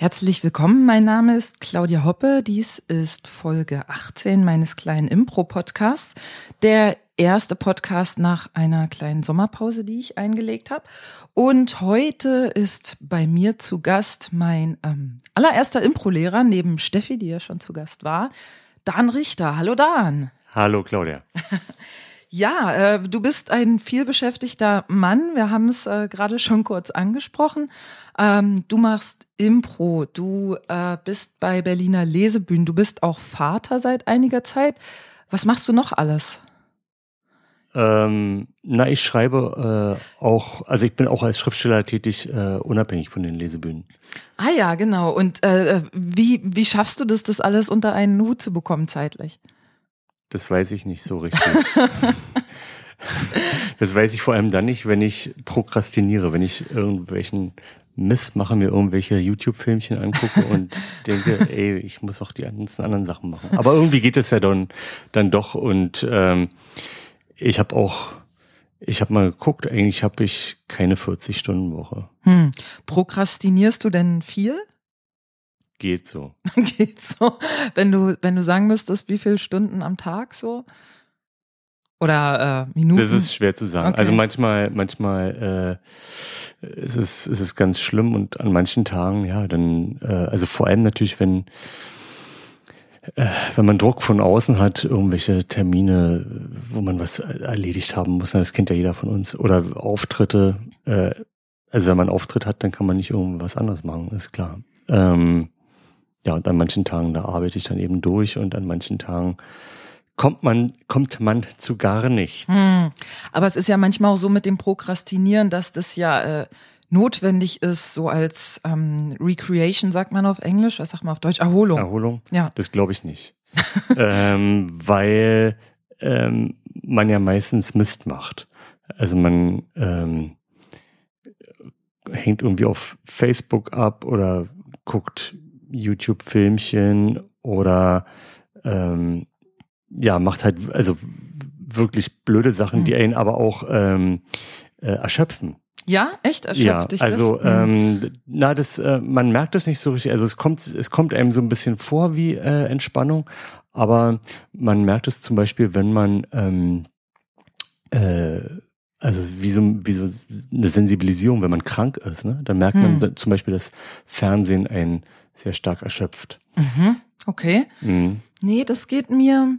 Herzlich willkommen, mein Name ist Claudia Hoppe. Dies ist Folge 18 meines kleinen Impro-Podcasts. Der erste Podcast nach einer kleinen Sommerpause, die ich eingelegt habe. Und heute ist bei mir zu Gast mein ähm, allererster Impro-Lehrer neben Steffi, die ja schon zu Gast war, Dan Richter. Hallo Dan. Hallo Claudia. Ja, äh, du bist ein vielbeschäftigter Mann. Wir haben es äh, gerade schon kurz angesprochen. Ähm, du machst Impro. Du äh, bist bei Berliner Lesebühnen. Du bist auch Vater seit einiger Zeit. Was machst du noch alles? Ähm, na, ich schreibe äh, auch, also ich bin auch als Schriftsteller tätig, äh, unabhängig von den Lesebühnen. Ah ja, genau. Und äh, wie, wie schaffst du das, das alles unter einen Hut zu bekommen zeitlich? Das weiß ich nicht so richtig. das weiß ich vor allem dann nicht, wenn ich prokrastiniere, wenn ich irgendwelchen Mist mache, mir irgendwelche YouTube-Filmchen angucke und denke, ey, ich muss auch die ganzen anderen Sachen machen. Aber irgendwie geht es ja dann, dann doch und ähm, ich habe auch, ich habe mal geguckt, eigentlich habe ich keine 40-Stunden-Woche. Hm. Prokrastinierst du denn viel? Geht so. Geht so. Wenn du, wenn du sagen müsstest, wie viele Stunden am Tag so? Oder äh, Minuten? Das ist schwer zu sagen. Okay. Also manchmal, manchmal äh, ist es, ist es ganz schlimm und an manchen Tagen, ja, dann, äh, also vor allem natürlich, wenn äh, wenn man Druck von außen hat, irgendwelche Termine, wo man was erledigt haben muss, das kennt ja jeder von uns, oder Auftritte, äh, also wenn man Auftritt hat, dann kann man nicht irgendwas anderes machen, ist klar. Ähm, ja, und an manchen Tagen, da arbeite ich dann eben durch und an manchen Tagen kommt man, kommt man zu gar nichts. Hm. Aber es ist ja manchmal auch so mit dem Prokrastinieren, dass das ja äh, notwendig ist, so als ähm, Recreation, sagt man auf Englisch, was sagt man auf Deutsch? Erholung. Erholung? Ja. Das glaube ich nicht. ähm, weil ähm, man ja meistens Mist macht. Also man ähm, hängt irgendwie auf Facebook ab oder guckt YouTube-Filmchen oder ähm, ja, macht halt also wirklich blöde Sachen, mhm. die einen aber auch ähm, äh, erschöpfen. Ja, echt erschöpft ja, dich also, das? Also ähm, na, das äh, man merkt das nicht so richtig. Also es kommt es kommt einem so ein bisschen vor wie äh, Entspannung, aber man merkt es zum Beispiel, wenn man ähm, äh, also wie so, wie so eine Sensibilisierung, wenn man krank ist, ne? dann merkt hm. man zum Beispiel, dass Fernsehen einen sehr stark erschöpft. Mhm. Okay. Mhm. Nee, das geht mir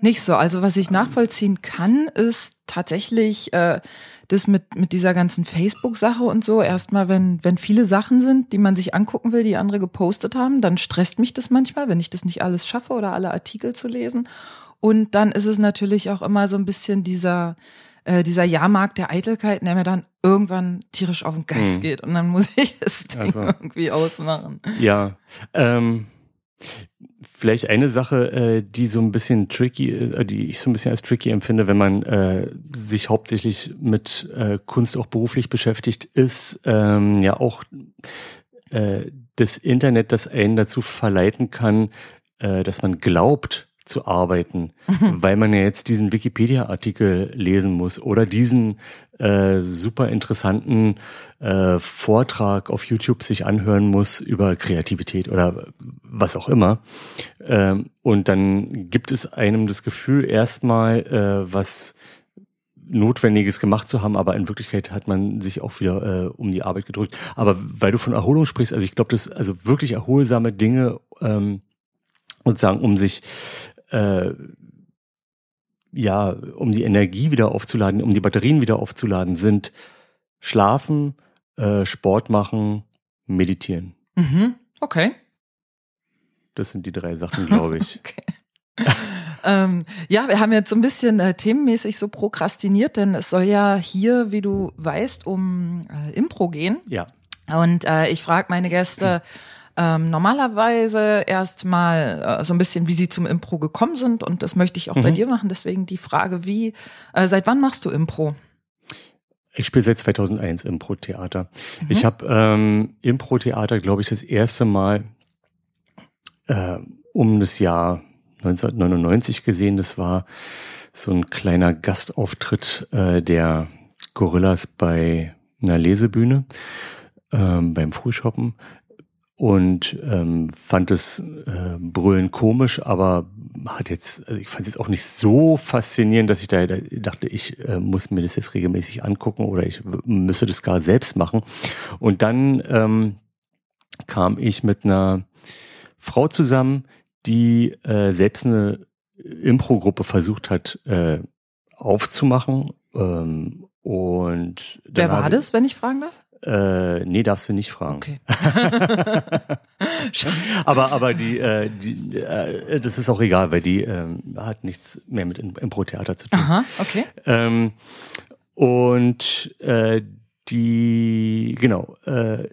nicht so. Also was ich nachvollziehen kann, ist tatsächlich äh, das mit, mit dieser ganzen Facebook-Sache und so. Erstmal, wenn, wenn viele Sachen sind, die man sich angucken will, die andere gepostet haben, dann stresst mich das manchmal, wenn ich das nicht alles schaffe oder alle Artikel zu lesen. Und dann ist es natürlich auch immer so ein bisschen dieser äh, dieser Jahrmarkt der Eitelkeiten, der mir dann irgendwann tierisch auf den Geist mhm. geht und dann muss ich es also, irgendwie ausmachen. Ja, ähm, vielleicht eine Sache, äh, die so ein bisschen tricky, äh, die ich so ein bisschen als tricky empfinde, wenn man äh, sich hauptsächlich mit äh, Kunst auch beruflich beschäftigt, ist ähm, ja auch äh, das Internet, das einen dazu verleiten kann, äh, dass man glaubt, zu arbeiten, weil man ja jetzt diesen Wikipedia-Artikel lesen muss oder diesen äh, super interessanten äh, Vortrag auf YouTube sich anhören muss über Kreativität oder was auch immer. Ähm, und dann gibt es einem das Gefühl, erstmal äh, was Notwendiges gemacht zu haben, aber in Wirklichkeit hat man sich auch wieder äh, um die Arbeit gedrückt. Aber weil du von Erholung sprichst, also ich glaube, dass also wirklich erholsame Dinge ähm, sozusagen, um sich äh, ja, um die Energie wieder aufzuladen, um die Batterien wieder aufzuladen, sind Schlafen, äh, Sport machen, meditieren. Mhm. Okay. Das sind die drei Sachen, glaube ich. okay. ähm, ja, wir haben jetzt so ein bisschen äh, themenmäßig so prokrastiniert, denn es soll ja hier, wie du weißt, um äh, Impro gehen. Ja. Und äh, ich frage meine Gäste, ähm, normalerweise erstmal äh, so ein bisschen, wie sie zum Impro gekommen sind. Und das möchte ich auch mhm. bei dir machen. Deswegen die Frage, wie, äh, seit wann machst du Impro? Ich spiele seit 2001 Impro-Theater. Mhm. Ich habe ähm, Impro-Theater, glaube ich, das erste Mal äh, um das Jahr 1999 gesehen. Das war so ein kleiner Gastauftritt äh, der Gorillas bei einer Lesebühne ähm, beim Frühschoppen. Und ähm, fand es äh, brüllen komisch, aber hat jetzt, also ich fand es jetzt auch nicht so faszinierend, dass ich da, da dachte, ich äh, muss mir das jetzt regelmäßig angucken oder ich müsste das gar selbst machen. Und dann ähm, kam ich mit einer Frau zusammen, die äh, selbst eine Impro-Gruppe versucht hat äh, aufzumachen. Ähm, und Wer war das, wenn ich fragen darf? Äh, nee, darfst du nicht fragen. Okay. aber aber die, äh, die äh, das ist auch egal, weil die ähm, hat nichts mehr mit Impro-Theater zu tun. Aha, okay. Ähm, und äh, die, genau, äh,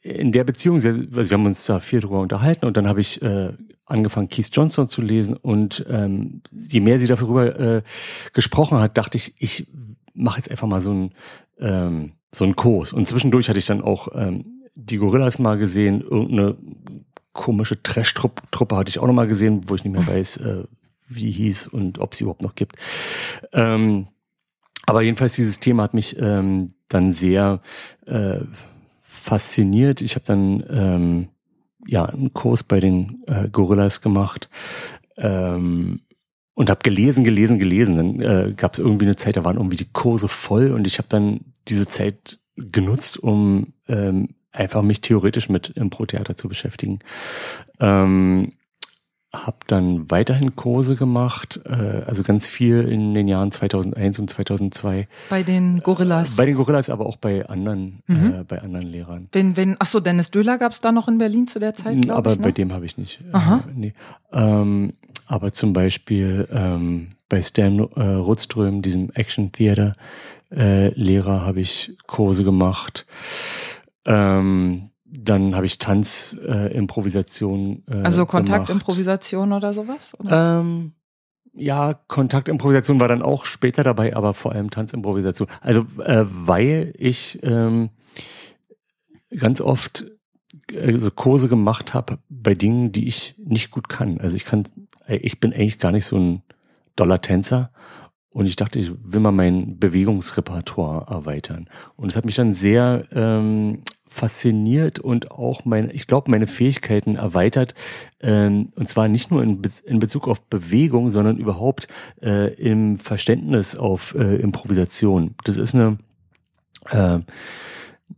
in der Beziehung, also wir haben uns da viel drüber unterhalten und dann habe ich äh, angefangen, Keith Johnson zu lesen und ähm, je mehr sie darüber äh, gesprochen hat, dachte ich, ich mache jetzt einfach mal so ein ähm, so einen Kurs. Und zwischendurch hatte ich dann auch ähm, die Gorillas mal gesehen, irgendeine komische Trash-Truppe hatte ich auch noch mal gesehen, wo ich nicht mehr weiß, äh, wie hieß und ob sie überhaupt noch gibt. Ähm, aber jedenfalls dieses Thema hat mich ähm, dann sehr äh, fasziniert. Ich habe dann ähm, ja einen Kurs bei den äh, Gorillas gemacht ähm, und habe gelesen, gelesen, gelesen. Dann äh, gab es irgendwie eine Zeit, da waren irgendwie die Kurse voll und ich habe dann diese Zeit genutzt, um ähm, einfach mich theoretisch mit Impro-Theater zu beschäftigen. Ähm, habe dann weiterhin Kurse gemacht, äh, also ganz viel in den Jahren 2001 und 2002. Bei den Gorillas. Äh, bei den Gorillas, aber auch bei anderen, mhm. äh, bei anderen Lehrern. Wenn, wenn, ach so, Dennis Döhler gab es da noch in Berlin zu der Zeit, glaube ich. Aber ne? bei dem habe ich nicht. Aha. Äh, nee. ähm, aber zum Beispiel ähm, bei Stan äh, Rutström, diesem Action Theater äh, Lehrer, habe ich Kurse gemacht. Ähm, dann habe ich Tanzimprovisation. Äh, äh, also Kontaktimprovisation oder sowas? Oder? Ähm, ja, Kontaktimprovisation war dann auch später dabei, aber vor allem Tanzimprovisation. Also äh, weil ich ähm, ganz oft äh, so Kurse gemacht habe bei Dingen, die ich nicht gut kann. Also ich kann, ich bin eigentlich gar nicht so ein doller Tänzer und ich dachte, ich will mal mein Bewegungsrepertoire erweitern. Und es hat mich dann sehr ähm, fasziniert und auch meine, ich glaube, meine Fähigkeiten erweitert. Ähm, und zwar nicht nur in, Be in Bezug auf Bewegung, sondern überhaupt äh, im Verständnis auf äh, Improvisation. Das ist eine äh,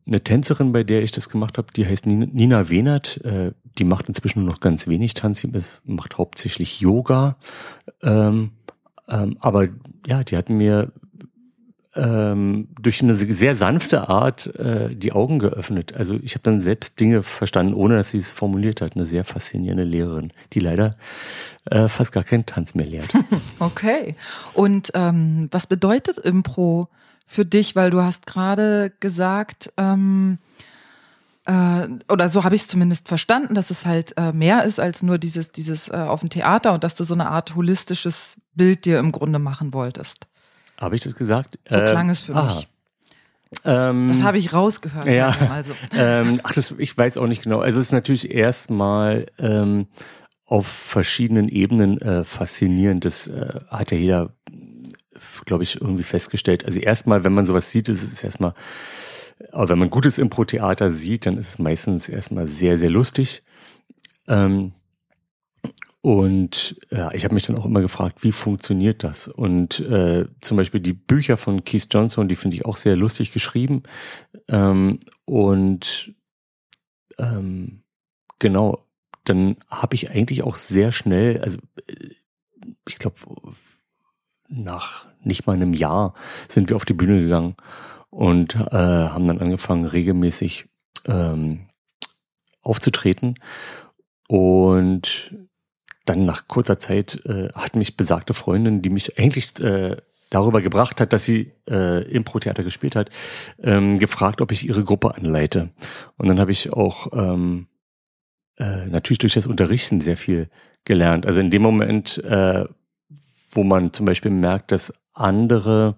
eine Tänzerin, bei der ich das gemacht habe, die heißt Nina Wehnert. Äh, die macht inzwischen nur noch ganz wenig Tanz, sie macht hauptsächlich Yoga. Ähm, ähm, aber ja, die hatten mir ähm, durch eine sehr sanfte Art äh, die Augen geöffnet. Also ich habe dann selbst Dinge verstanden, ohne dass sie es formuliert hat. Eine sehr faszinierende Lehrerin, die leider äh, fast gar keinen Tanz mehr lehrt. Okay. Und was bedeutet Impro für dich? Weil du hast gerade gesagt, ähm, äh, oder so habe ich es zumindest verstanden, dass es halt äh, mehr ist als nur dieses, dieses äh, auf dem Theater und dass du so eine Art holistisches Bild dir im Grunde machen wolltest. Habe ich das gesagt? So äh, klang es für aha. mich. Ähm, das habe ich rausgehört. Ja. Also. Ähm, ach, das, ich weiß auch nicht genau. Also es ist natürlich erstmal ähm, auf verschiedenen Ebenen äh, faszinierend. Das äh, hat ja jeder, glaube ich, irgendwie festgestellt. Also erstmal, wenn man sowas sieht, ist es erstmal, aber wenn man gutes Impro-Theater sieht, dann ist es meistens erstmal sehr, sehr lustig. Ähm, und ja, ich habe mich dann auch immer gefragt, wie funktioniert das? Und äh, zum Beispiel die Bücher von Keith Johnson, die finde ich auch sehr lustig geschrieben. Ähm, und ähm, genau, dann habe ich eigentlich auch sehr schnell, also äh, ich glaube, nach nicht mal einem Jahr sind wir auf die Bühne gegangen und äh, haben dann angefangen, regelmäßig ähm, aufzutreten. Und dann nach kurzer Zeit äh, hat mich besagte Freundin, die mich eigentlich äh, darüber gebracht hat, dass sie äh, Impro-Theater gespielt hat, ähm, gefragt, ob ich ihre Gruppe anleite. Und dann habe ich auch ähm, äh, natürlich durch das Unterrichten sehr viel gelernt. Also in dem Moment, äh, wo man zum Beispiel merkt, dass andere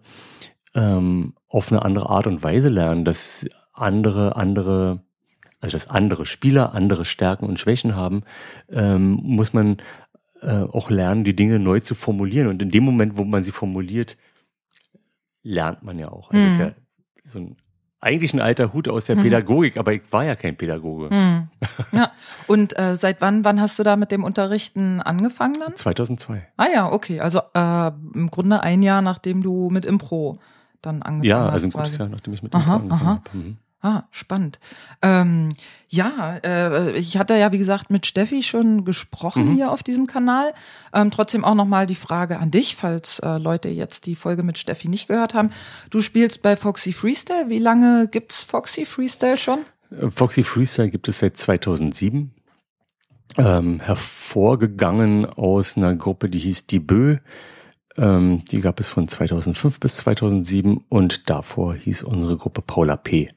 ähm, auf eine andere Art und Weise lernen, dass andere andere also dass andere Spieler andere Stärken und Schwächen haben, ähm, muss man äh, auch lernen, die Dinge neu zu formulieren. Und in dem Moment, wo man sie formuliert, lernt man ja auch. Also mhm. ist ja so ein eigentlich ein alter Hut aus der mhm. Pädagogik, aber ich war ja kein Pädagoge. Mhm. Ja. Und äh, seit wann, wann hast du da mit dem Unterrichten angefangen dann? 2002. Ah ja, okay. Also äh, im Grunde ein Jahr, nachdem du mit Impro dann angefangen hast. Ja, also ein gutes Jahr, nachdem ich mit Impro aha, angefangen habe. Mhm. Ah, spannend. Ähm, ja, äh, ich hatte ja, wie gesagt, mit Steffi schon gesprochen mhm. hier auf diesem Kanal. Ähm, trotzdem auch nochmal die Frage an dich, falls äh, Leute jetzt die Folge mit Steffi nicht gehört haben. Du spielst bei Foxy Freestyle. Wie lange gibt's Foxy Freestyle schon? Äh, Foxy Freestyle gibt es seit 2007. Ähm, hervorgegangen aus einer Gruppe, die hieß Die Bö. Ähm, die gab es von 2005 bis 2007 und davor hieß unsere Gruppe Paula P.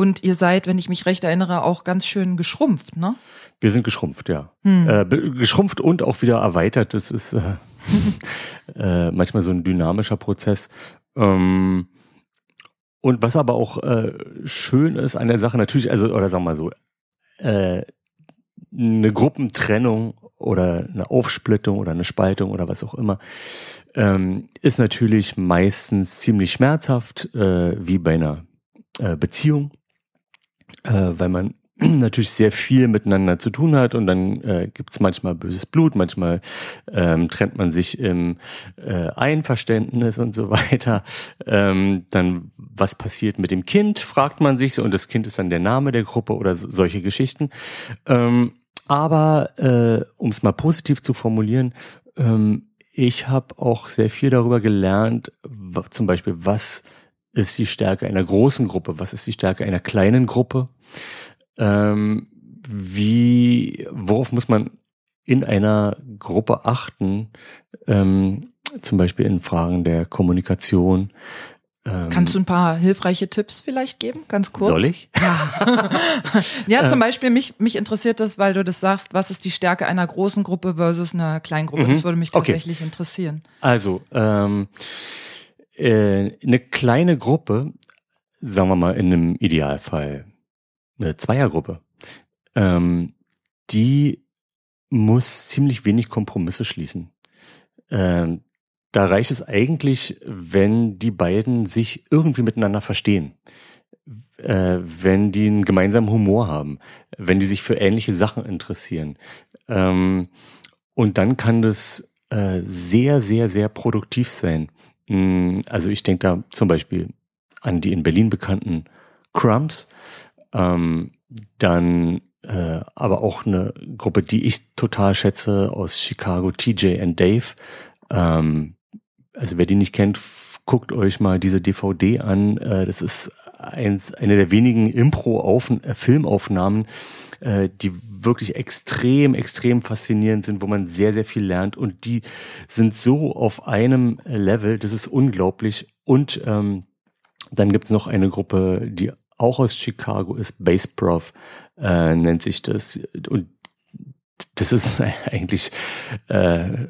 Und ihr seid, wenn ich mich recht erinnere, auch ganz schön geschrumpft, ne? Wir sind geschrumpft, ja. Hm. Äh, geschrumpft und auch wieder erweitert. Das ist äh, äh, manchmal so ein dynamischer Prozess. Ähm, und was aber auch äh, schön ist an der Sache, natürlich, also, oder sagen wir mal so, äh, eine Gruppentrennung oder eine Aufsplittung oder eine Spaltung oder was auch immer, ähm, ist natürlich meistens ziemlich schmerzhaft, äh, wie bei einer äh, Beziehung äh, weil man natürlich sehr viel miteinander zu tun hat und dann äh, gibt es manchmal böses Blut, manchmal ähm, trennt man sich im äh, Einverständnis und so weiter. Ähm, dann was passiert mit dem Kind, fragt man sich und das Kind ist dann der Name der Gruppe oder so, solche Geschichten. Ähm, aber äh, um es mal positiv zu formulieren, ähm, ich habe auch sehr viel darüber gelernt, zum Beispiel was ist die Stärke einer großen Gruppe? Was ist die Stärke einer kleinen Gruppe? Ähm, wie, worauf muss man in einer Gruppe achten? Ähm, zum Beispiel in Fragen der Kommunikation. Ähm, Kannst du ein paar hilfreiche Tipps vielleicht geben, ganz kurz? Soll ich? Ja, ja zum Beispiel mich, mich interessiert das, weil du das sagst, was ist die Stärke einer großen Gruppe versus einer kleinen Gruppe? Mhm. Das würde mich tatsächlich okay. interessieren. Also, ähm, äh, eine kleine Gruppe, sagen wir mal in einem Idealfall eine Zweiergruppe, ähm, die muss ziemlich wenig Kompromisse schließen. Ähm, da reicht es eigentlich, wenn die beiden sich irgendwie miteinander verstehen, äh, wenn die einen gemeinsamen Humor haben, wenn die sich für ähnliche Sachen interessieren. Ähm, und dann kann das äh, sehr, sehr, sehr produktiv sein. Mm, also ich denke da zum Beispiel an die in Berlin bekannten Crumbs, ähm, dann äh, aber auch eine Gruppe, die ich total schätze aus Chicago, TJ and Dave. Ähm, also wer die nicht kennt, guckt euch mal diese DVD an. Äh, das ist eins, eine der wenigen Impro-Filmaufnahmen, äh, die wirklich extrem, extrem faszinierend sind, wo man sehr, sehr viel lernt und die sind so auf einem Level, das ist unglaublich. Und ähm, dann gibt's noch eine Gruppe, die auch aus Chicago ist, Bassprof äh, nennt sich das. Und das ist eigentlich äh,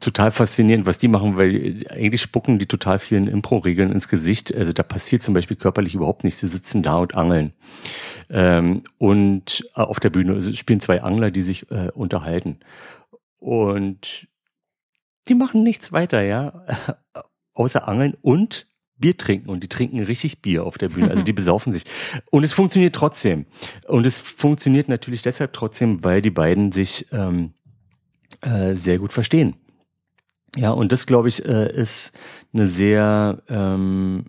total faszinierend, was die machen, weil eigentlich spucken die total vielen Impro-Regeln ins Gesicht. Also da passiert zum Beispiel körperlich überhaupt nichts. Sie sitzen da und angeln. Ähm, und auf der Bühne spielen zwei Angler, die sich äh, unterhalten. Und die machen nichts weiter, ja, außer angeln und Bier trinken und die trinken richtig Bier auf der Bühne. Also die besaufen sich. Und es funktioniert trotzdem. Und es funktioniert natürlich deshalb trotzdem, weil die beiden sich ähm, äh, sehr gut verstehen. Ja, und das, glaube ich, äh, ist eine sehr, ähm,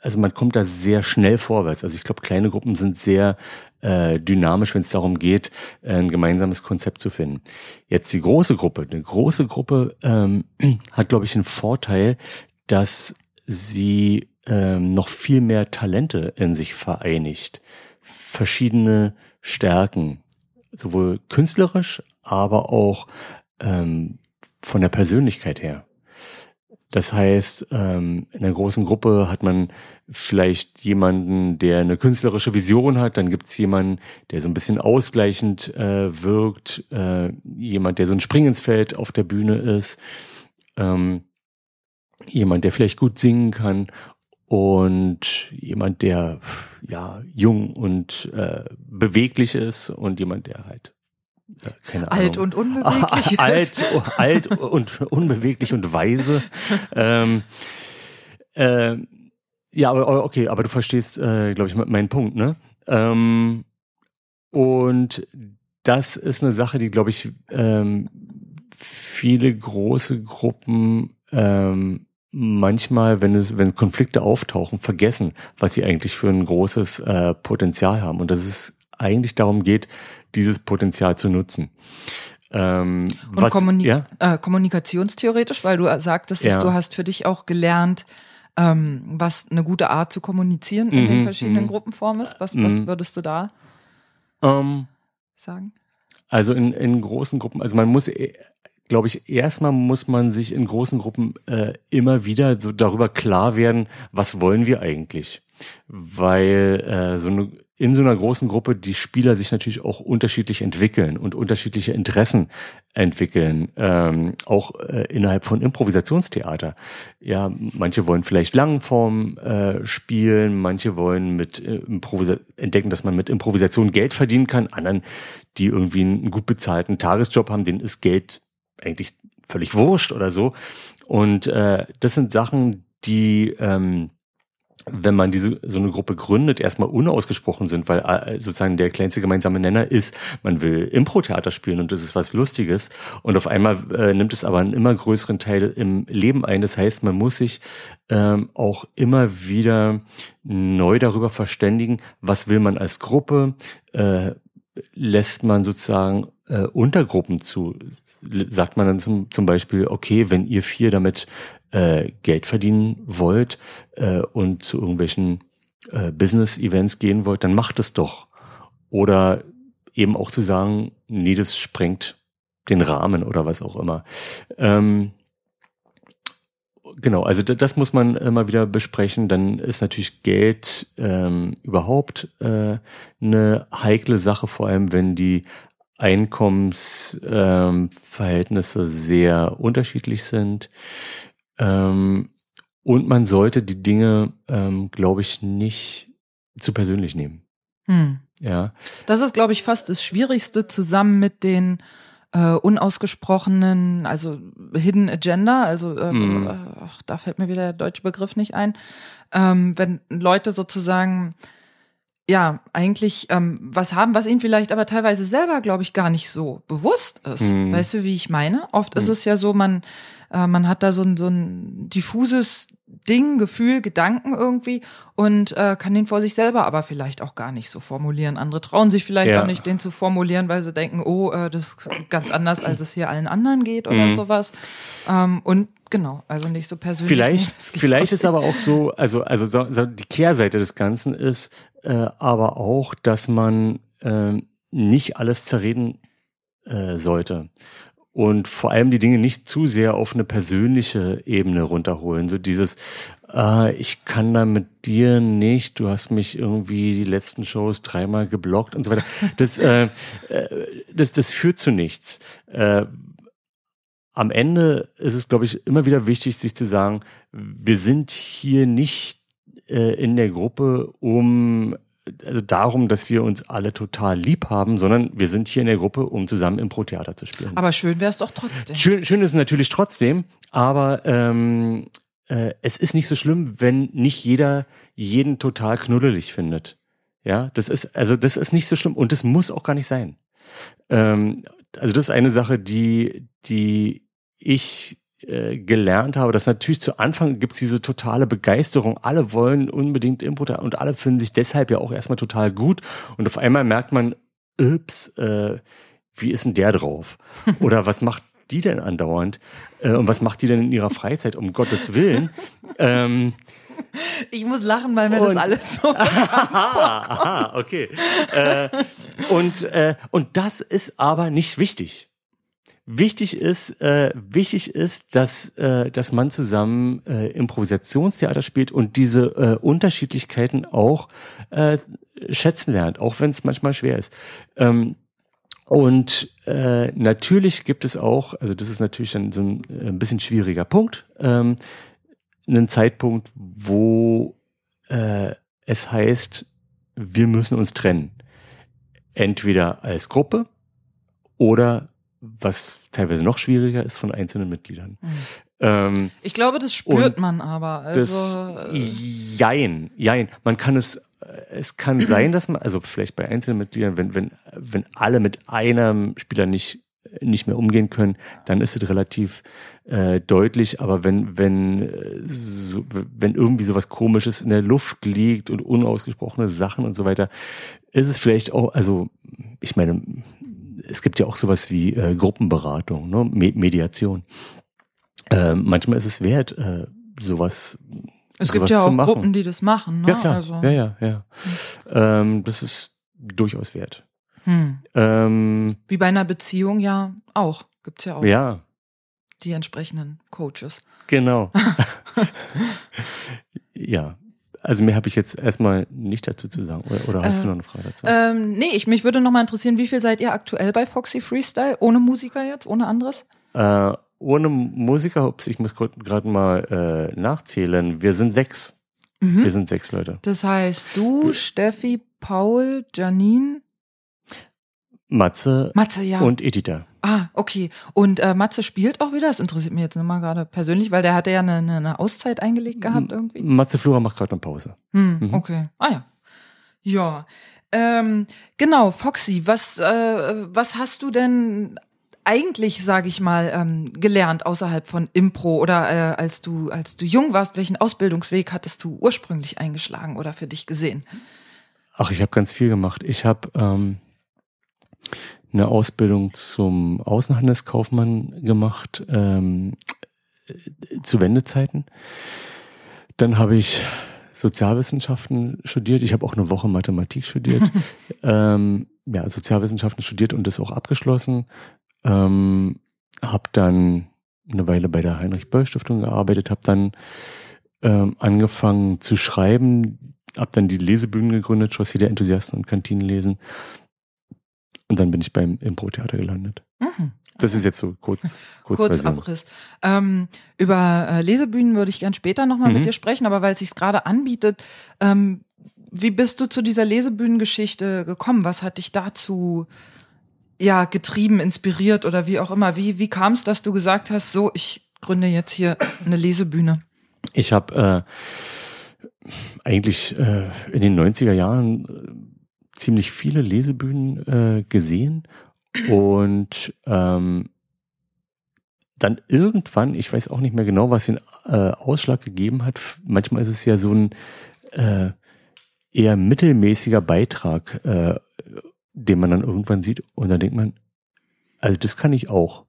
also man kommt da sehr schnell vorwärts. Also ich glaube, kleine Gruppen sind sehr äh, dynamisch, wenn es darum geht, ein gemeinsames Konzept zu finden. Jetzt die große Gruppe. Eine große Gruppe ähm, hat, glaube ich, den Vorteil, dass sie ähm, noch viel mehr Talente in sich vereinigt. Verschiedene Stärken, sowohl künstlerisch, aber auch ähm, von der Persönlichkeit her. Das heißt, ähm, in einer großen Gruppe hat man vielleicht jemanden, der eine künstlerische Vision hat, dann gibt's jemanden, der so ein bisschen ausgleichend äh, wirkt, äh, jemand, der so ein Spring ins Feld auf der Bühne ist, ähm, jemand, der vielleicht gut singen kann und jemand, der ja jung und äh, beweglich ist und jemand, der halt alt und unbeweglich. alt, alt und unbeweglich und weise. ähm, äh, ja, aber okay, aber du verstehst, äh, glaube ich, meinen Punkt, ne? Ähm, und das ist eine Sache, die, glaube ich, ähm, viele große Gruppen ähm, manchmal, wenn es, wenn Konflikte auftauchen, vergessen, was sie eigentlich für ein großes äh, Potenzial haben. Und dass es eigentlich darum geht, dieses Potenzial zu nutzen. Ähm, Und was, Kommunik ja? äh, kommunikationstheoretisch, weil du sagtest, ja. du hast für dich auch gelernt, ähm, was eine gute Art zu kommunizieren in mhm, den verschiedenen mhm. Gruppenformen ist. Was, was mhm. würdest du da ähm, sagen? Also in, in großen Gruppen, also man muss, äh, glaube ich, erstmal muss man sich in großen Gruppen äh, immer wieder so darüber klar werden, was wollen wir eigentlich? Weil äh, so eine in so einer großen Gruppe die Spieler sich natürlich auch unterschiedlich entwickeln und unterschiedliche Interessen entwickeln, ähm, auch äh, innerhalb von Improvisationstheater. Ja, manche wollen vielleicht Langform äh, spielen, manche wollen mit äh, Improvisa entdecken, dass man mit Improvisation Geld verdienen kann, anderen, die irgendwie einen gut bezahlten Tagesjob haben, denen ist Geld eigentlich völlig wurscht oder so. Und äh, das sind Sachen, die ähm, wenn man diese so eine Gruppe gründet, erstmal unausgesprochen sind, weil äh, sozusagen der kleinste gemeinsame Nenner ist, man will Impro-Theater spielen und das ist was Lustiges und auf einmal äh, nimmt es aber einen immer größeren Teil im Leben ein. Das heißt, man muss sich ähm, auch immer wieder neu darüber verständigen, was will man als Gruppe, äh, lässt man sozusagen äh, Untergruppen zu. Sagt man dann zum, zum Beispiel, okay, wenn ihr vier damit äh, Geld verdienen wollt äh, und zu irgendwelchen äh, Business-Events gehen wollt, dann macht es doch. Oder eben auch zu sagen, nee, das sprengt den Rahmen oder was auch immer. Ähm, genau, also das muss man immer wieder besprechen. Dann ist natürlich Geld ähm, überhaupt äh, eine heikle Sache, vor allem wenn die Einkommensverhältnisse ähm, sehr unterschiedlich sind. Ähm, und man sollte die Dinge, ähm, glaube ich, nicht zu persönlich nehmen. Hm. Ja. Das ist, glaube ich, fast das Schwierigste zusammen mit den äh, unausgesprochenen, also Hidden Agenda, also äh, mm. ach, da fällt mir wieder der deutsche Begriff nicht ein, ähm, wenn Leute sozusagen ja eigentlich ähm, was haben, was ihnen vielleicht aber teilweise selber, glaube ich, gar nicht so bewusst ist. Mm. Weißt du, wie ich meine? Oft mm. ist es ja so, man äh, man hat da so ein, so ein diffuses Ding, Gefühl, Gedanken irgendwie und äh, kann den vor sich selber aber vielleicht auch gar nicht so formulieren. Andere trauen sich vielleicht ja. auch nicht, den zu formulieren, weil sie denken, oh, äh, das ist ganz anders, als es hier allen anderen geht oder mhm. sowas. Ähm, und genau, also nicht so persönlich. Vielleicht, vielleicht ist aber auch so, also, also so, die Kehrseite des Ganzen ist äh, aber auch, dass man äh, nicht alles zerreden äh, sollte und vor allem die Dinge nicht zu sehr auf eine persönliche Ebene runterholen. So dieses, äh, ich kann da mit dir nicht, du hast mich irgendwie die letzten Shows dreimal geblockt und so weiter. Das, äh, äh, das, das führt zu nichts. Äh, am Ende ist es, glaube ich, immer wieder wichtig, sich zu sagen, wir sind hier nicht äh, in der Gruppe, um also darum, dass wir uns alle total lieb haben, sondern wir sind hier in der Gruppe, um zusammen Impro-Theater zu spielen. Aber schön wäre es doch trotzdem. Schön, schön ist es natürlich trotzdem, aber ähm, äh, es ist nicht so schlimm, wenn nicht jeder jeden total knuddelig findet. Ja, das ist also das ist nicht so schlimm und das muss auch gar nicht sein. Ähm, also das ist eine Sache, die die ich äh, gelernt habe, dass natürlich zu Anfang gibt's diese totale Begeisterung. Alle wollen unbedingt Input und alle finden sich deshalb ja auch erstmal total gut. Und auf einmal merkt man, ups, äh, wie ist denn der drauf? Oder was macht die denn andauernd? Äh, und was macht die denn in ihrer Freizeit, um Gottes Willen? Ähm, ich muss lachen, weil mir und, das alles so. aha, aha, okay. Äh, und, äh, und das ist aber nicht wichtig. Wichtig ist, äh, wichtig ist, dass, äh, dass man zusammen äh, Improvisationstheater spielt und diese äh, Unterschiedlichkeiten auch äh, schätzen lernt, auch wenn es manchmal schwer ist. Ähm, und äh, natürlich gibt es auch, also das ist natürlich dann so ein, ein bisschen schwieriger Punkt, ähm, einen Zeitpunkt, wo äh, es heißt, wir müssen uns trennen. Entweder als Gruppe oder was teilweise noch schwieriger ist von einzelnen Mitgliedern. Mhm. Ähm, ich glaube, das spürt man aber. Also, das, äh, jein, jein. Man kann es, es kann sein, dass man, also vielleicht bei einzelnen Mitgliedern, wenn, wenn, wenn alle mit einem Spieler nicht nicht mehr umgehen können, dann ist es relativ äh, deutlich. Aber wenn, wenn, so, wenn irgendwie sowas komisches in der Luft liegt und unausgesprochene Sachen und so weiter, ist es vielleicht auch, also ich meine, es gibt ja auch sowas wie äh, Gruppenberatung, ne? Mediation. Äh, manchmal ist es wert, äh, sowas es gibt ja auch Gruppen, die das machen. Ne? Ja, klar. Also. Ja, ja, ja. Hm. Ähm, das ist durchaus wert. Hm. Ähm, Wie bei einer Beziehung ja auch. Gibt's ja auch. Ja. Die entsprechenden Coaches. Genau. ja. Also mehr habe ich jetzt erstmal nicht dazu zu sagen. Oder, oder hast äh, du noch eine Frage dazu? Ähm, nee, ich, mich würde noch mal interessieren, wie viel seid ihr aktuell bei Foxy Freestyle? Ohne Musiker jetzt? Ohne anderes? Äh, ohne Musiker, ups, ich muss gerade mal äh, nachzählen. Wir sind sechs. Mhm. Wir sind sechs Leute. Das heißt, du, Steffi, Paul, Janine, Matze, Matze ja. und Edita. Ah, okay. Und äh, Matze spielt auch wieder? Das interessiert mich jetzt nochmal gerade persönlich, weil der hatte ja eine, eine Auszeit eingelegt gehabt irgendwie. Matze Flora macht gerade eine Pause. Hm, mhm. Okay. Ah ja. Ja. Ähm, genau, Foxy, was, äh, was hast du denn eigentlich, sage ich mal, ähm, gelernt außerhalb von Impro oder äh, als du als du jung warst, welchen Ausbildungsweg hattest du ursprünglich eingeschlagen oder für dich gesehen? Ach, ich habe ganz viel gemacht. Ich habe ähm, eine Ausbildung zum Außenhandelskaufmann gemacht ähm, zu Wendezeiten. Dann habe ich Sozialwissenschaften studiert. Ich habe auch eine Woche Mathematik studiert. ähm, ja, Sozialwissenschaften studiert und das auch abgeschlossen. Ähm, habe dann eine Weile bei der Heinrich Böll Stiftung gearbeitet, habe dann ähm, angefangen zu schreiben, habe dann die Lesebühnen gegründet, Chaussee der Enthusiasten und Kantinenlesen und dann bin ich beim Impro-Theater gelandet. Mhm. Das ist jetzt so kurz, kurz, kurz Abriss. Ähm, über äh, Lesebühnen würde ich gern später nochmal mhm. mit dir sprechen, aber weil es sich gerade anbietet, ähm, wie bist du zu dieser Lesebühnengeschichte gekommen? Was hat dich dazu ja getrieben, inspiriert oder wie auch immer? Wie wie kam es, dass du gesagt hast, so ich gründe jetzt hier eine Lesebühne? Ich habe äh, eigentlich äh, in den 90er Jahren ziemlich viele Lesebühnen äh, gesehen und ähm, dann irgendwann, ich weiß auch nicht mehr genau, was den äh, Ausschlag gegeben hat. Manchmal ist es ja so ein äh, eher mittelmäßiger Beitrag, äh, den man dann irgendwann sieht und dann denkt man, also das kann ich auch.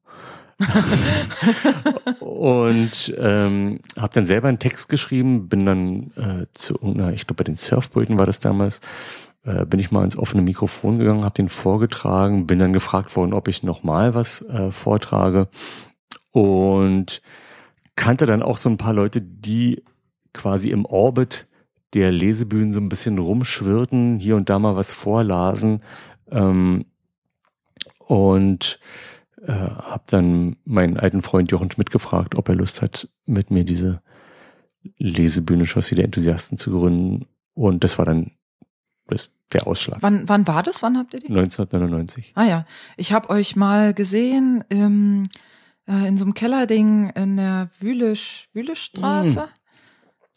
und ähm, habe dann selber einen Text geschrieben, bin dann äh, zu irgendeiner, ich glaube bei den Surfbröten war das damals, äh, bin ich mal ins offene Mikrofon gegangen, habe den vorgetragen, bin dann gefragt worden, ob ich nochmal was äh, vortrage und kannte dann auch so ein paar Leute, die quasi im Orbit der Lesebühnen so ein bisschen rumschwirrten, hier und da mal was vorlasen ähm, und äh, habe dann meinen alten Freund Jochen Schmidt gefragt, ob er Lust hat, mit mir diese Lesebühne Chaussee der Enthusiasten zu gründen. Und das war dann das der Ausschlag. Wann, wann war das? Wann habt ihr die? 1999. Ah ja, ich habe euch mal gesehen im, äh, in so einem Kellerding in der Wülisch, Wülischstraße.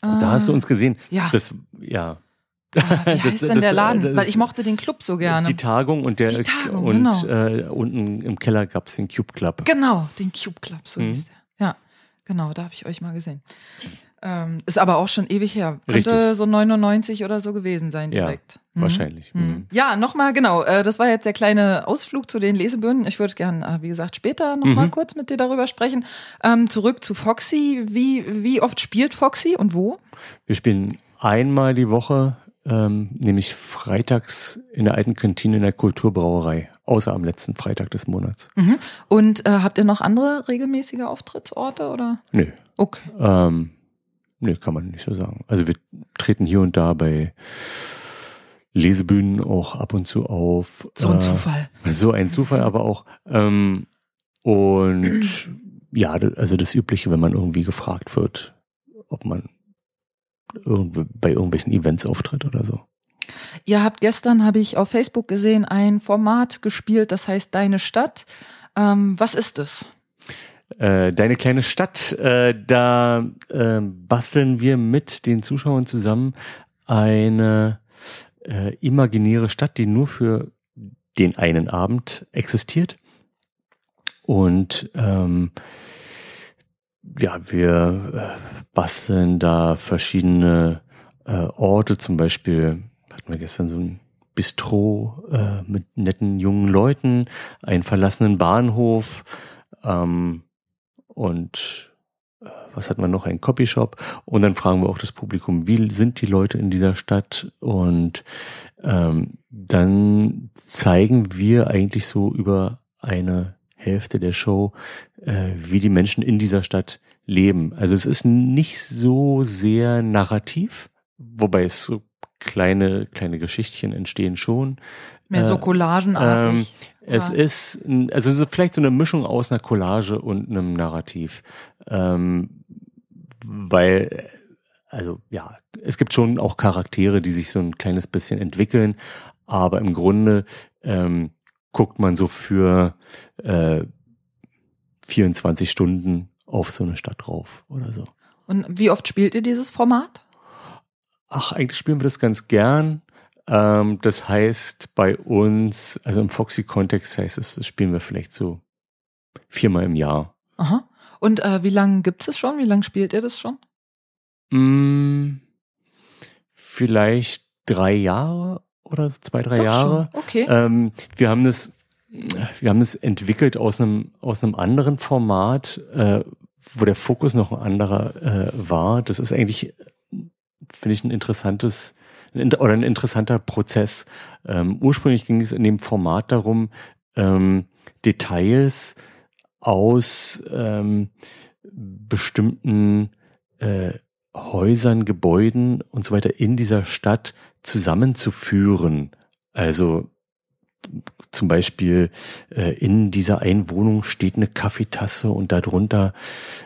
Mm. Da hast du uns gesehen. Ja. Das, ja. Ah, wie heißt das, denn das, der Laden? Das, Weil ich mochte den Club so gerne. Die Tagung und der die Tagung, und genau. äh, unten im Keller gab es den Cube Club. Genau, den Cube Club, so mhm. hieß der. Ja, genau, da habe ich euch mal gesehen. Ähm, ist aber auch schon ewig her. Könnte Richtig. so 99 oder so gewesen sein direkt. Ja, mhm. wahrscheinlich. Mhm. mhm. Ja, nochmal, genau. Äh, das war jetzt der kleine Ausflug zu den Lesebühnen. Ich würde gern, äh, wie gesagt, später nochmal mhm. kurz mit dir darüber sprechen. Ähm, zurück zu Foxy. Wie, wie oft spielt Foxy und wo? Wir spielen einmal die Woche, ähm, nämlich freitags in der alten Kantine in der Kulturbrauerei. Außer am letzten Freitag des Monats. Mhm. Und äh, habt ihr noch andere regelmäßige Auftrittsorte oder? Nö. Okay. Ähm, Nee, kann man nicht so sagen. Also wir treten hier und da bei Lesebühnen auch ab und zu auf. So ein äh, Zufall. So ein Zufall, aber auch. Ähm, und ja, also das Übliche, wenn man irgendwie gefragt wird, ob man bei irgendwelchen Events auftritt oder so. Ihr habt gestern, habe ich auf Facebook gesehen, ein Format gespielt, das heißt Deine Stadt. Ähm, was ist es? Äh, deine kleine Stadt, äh, da äh, basteln wir mit den Zuschauern zusammen eine äh, imaginäre Stadt, die nur für den einen Abend existiert. Und ähm, ja, wir äh, basteln da verschiedene Orte, zum Beispiel hatten wir gestern so ein Bistro mit netten jungen Leuten, einen verlassenen Bahnhof ähm, und äh, was hatten wir noch? Ein Copyshop. Und dann fragen wir auch das Publikum, wie sind die Leute in dieser Stadt? Und ähm, dann zeigen wir eigentlich so über eine Hälfte der Show, äh, wie die Menschen in dieser Stadt leben. Also es ist nicht so sehr narrativ, wobei es so kleine, kleine Geschichtchen entstehen schon. Mehr so äh, collagenartig. Ähm, es ist, also so vielleicht so eine Mischung aus einer Collage und einem Narrativ. Ähm, weil, also ja, es gibt schon auch Charaktere, die sich so ein kleines bisschen entwickeln, aber im Grunde ähm, guckt man so für äh, 24 Stunden auf so eine Stadt drauf oder so. Und wie oft spielt ihr dieses Format? Ach, eigentlich spielen wir das ganz gern. Ähm, das heißt bei uns, also im Foxy-Kontext heißt es, das spielen wir vielleicht so viermal im Jahr. Aha. Und äh, wie lange gibt es schon? Wie lange spielt ihr das schon? Mm, vielleicht drei Jahre oder zwei, drei Doch Jahre. Schon. Okay. Ähm, wir haben das, wir haben das entwickelt aus einem, aus einem anderen Format, äh, wo der Fokus noch ein anderer äh, war. Das ist eigentlich, finde ich, ein interessantes oder ein interessanter Prozess. Ähm, ursprünglich ging es in dem Format darum, ähm, Details aus ähm, bestimmten äh, Häusern, Gebäuden und so weiter in dieser Stadt zusammenzuführen. Also zum Beispiel äh, in dieser Einwohnung steht eine Kaffeetasse und darunter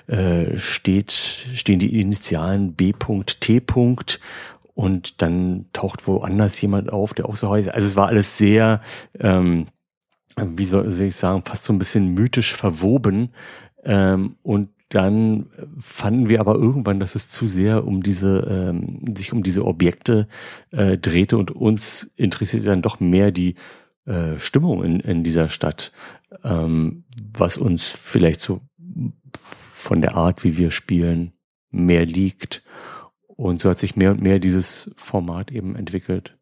äh, steht, stehen die Initialen B.T. und dann taucht woanders jemand auf, der auch so heißt. Also es war alles sehr, ähm, wie soll, soll ich sagen, fast so ein bisschen mythisch verwoben. Ähm, und dann fanden wir aber irgendwann, dass es zu sehr um diese, ähm, sich um diese Objekte äh, drehte und uns interessierte dann doch mehr die äh, Stimmung in, in dieser Stadt, ähm, was uns vielleicht so von der Art, wie wir spielen, mehr liegt. Und so hat sich mehr und mehr dieses Format eben entwickelt.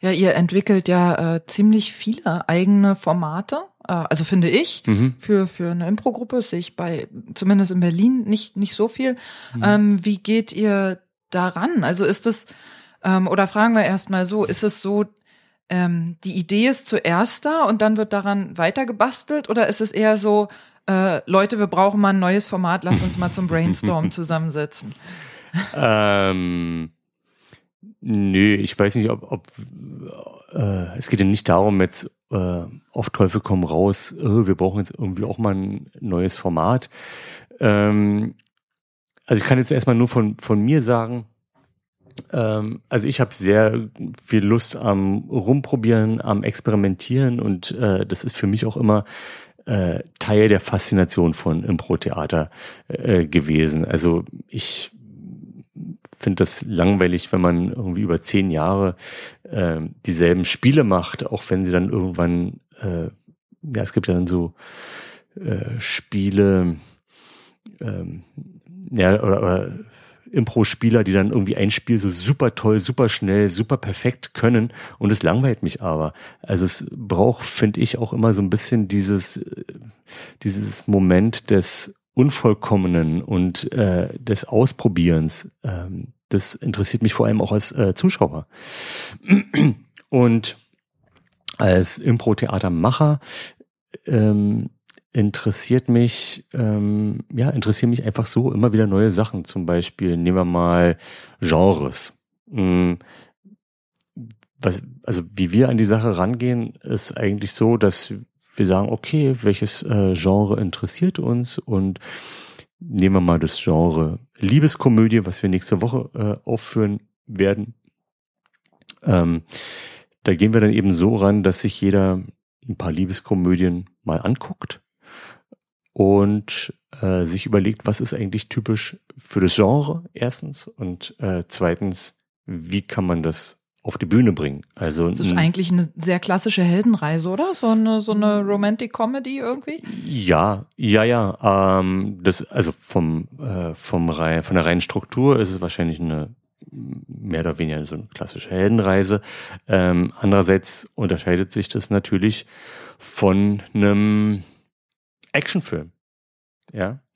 Ja, ihr entwickelt ja äh, ziemlich viele eigene Formate. Äh, also finde ich, mhm. für, für eine Impro-Gruppe sehe ich bei, zumindest in Berlin, nicht, nicht so viel. Mhm. Ähm, wie geht ihr daran? Also ist es, ähm, oder fragen wir erstmal so, ist es so, ähm, die Idee ist zuerst da und dann wird daran weiter gebastelt oder ist es eher so, äh, Leute, wir brauchen mal ein neues Format, lasst uns mal zum Brainstorm zusammensetzen? Ähm, Nö, ich weiß nicht, ob, ob äh, es geht ja nicht darum, jetzt äh, auf Teufel komm raus, äh, wir brauchen jetzt irgendwie auch mal ein neues Format. Ähm, also ich kann jetzt erstmal nur von, von mir sagen, ähm, also ich habe sehr viel Lust am Rumprobieren, am Experimentieren und äh, das ist für mich auch immer äh, Teil der Faszination von Impro-Theater äh, gewesen. Also ich finde das langweilig, wenn man irgendwie über zehn Jahre äh, dieselben Spiele macht, auch wenn sie dann irgendwann, äh, ja, es gibt ja dann so äh, Spiele, ähm, ja, oder, oder Impro-Spieler, die dann irgendwie ein Spiel so super toll, super schnell, super perfekt können und es langweilt mich aber. Also es braucht, finde ich, auch immer so ein bisschen dieses, äh, dieses Moment des Unvollkommenen und äh, des Ausprobierens, ähm, das interessiert mich vor allem auch als äh, Zuschauer. Und als Impro-Theatermacher ähm, interessiert mich, ähm, ja, interessieren mich einfach so immer wieder neue Sachen. Zum Beispiel nehmen wir mal Genres. Hm, was, also wie wir an die Sache rangehen, ist eigentlich so, dass wir sagen, okay, welches äh, Genre interessiert uns und nehmen wir mal das Genre Liebeskomödie, was wir nächste Woche äh, aufführen werden. Ähm, da gehen wir dann eben so ran, dass sich jeder ein paar Liebeskomödien mal anguckt und äh, sich überlegt, was ist eigentlich typisch für das Genre, erstens, und äh, zweitens, wie kann man das auf die Bühne bringen. Also das ist eigentlich eine sehr klassische Heldenreise, oder? So eine so eine Romantic Comedy irgendwie? Ja, ja, ja. Ähm, das also vom äh, vom rein, von der reinen Struktur ist es wahrscheinlich eine mehr oder weniger so eine klassische Heldenreise. Ähm, andererseits unterscheidet sich das natürlich von einem Actionfilm. Ja.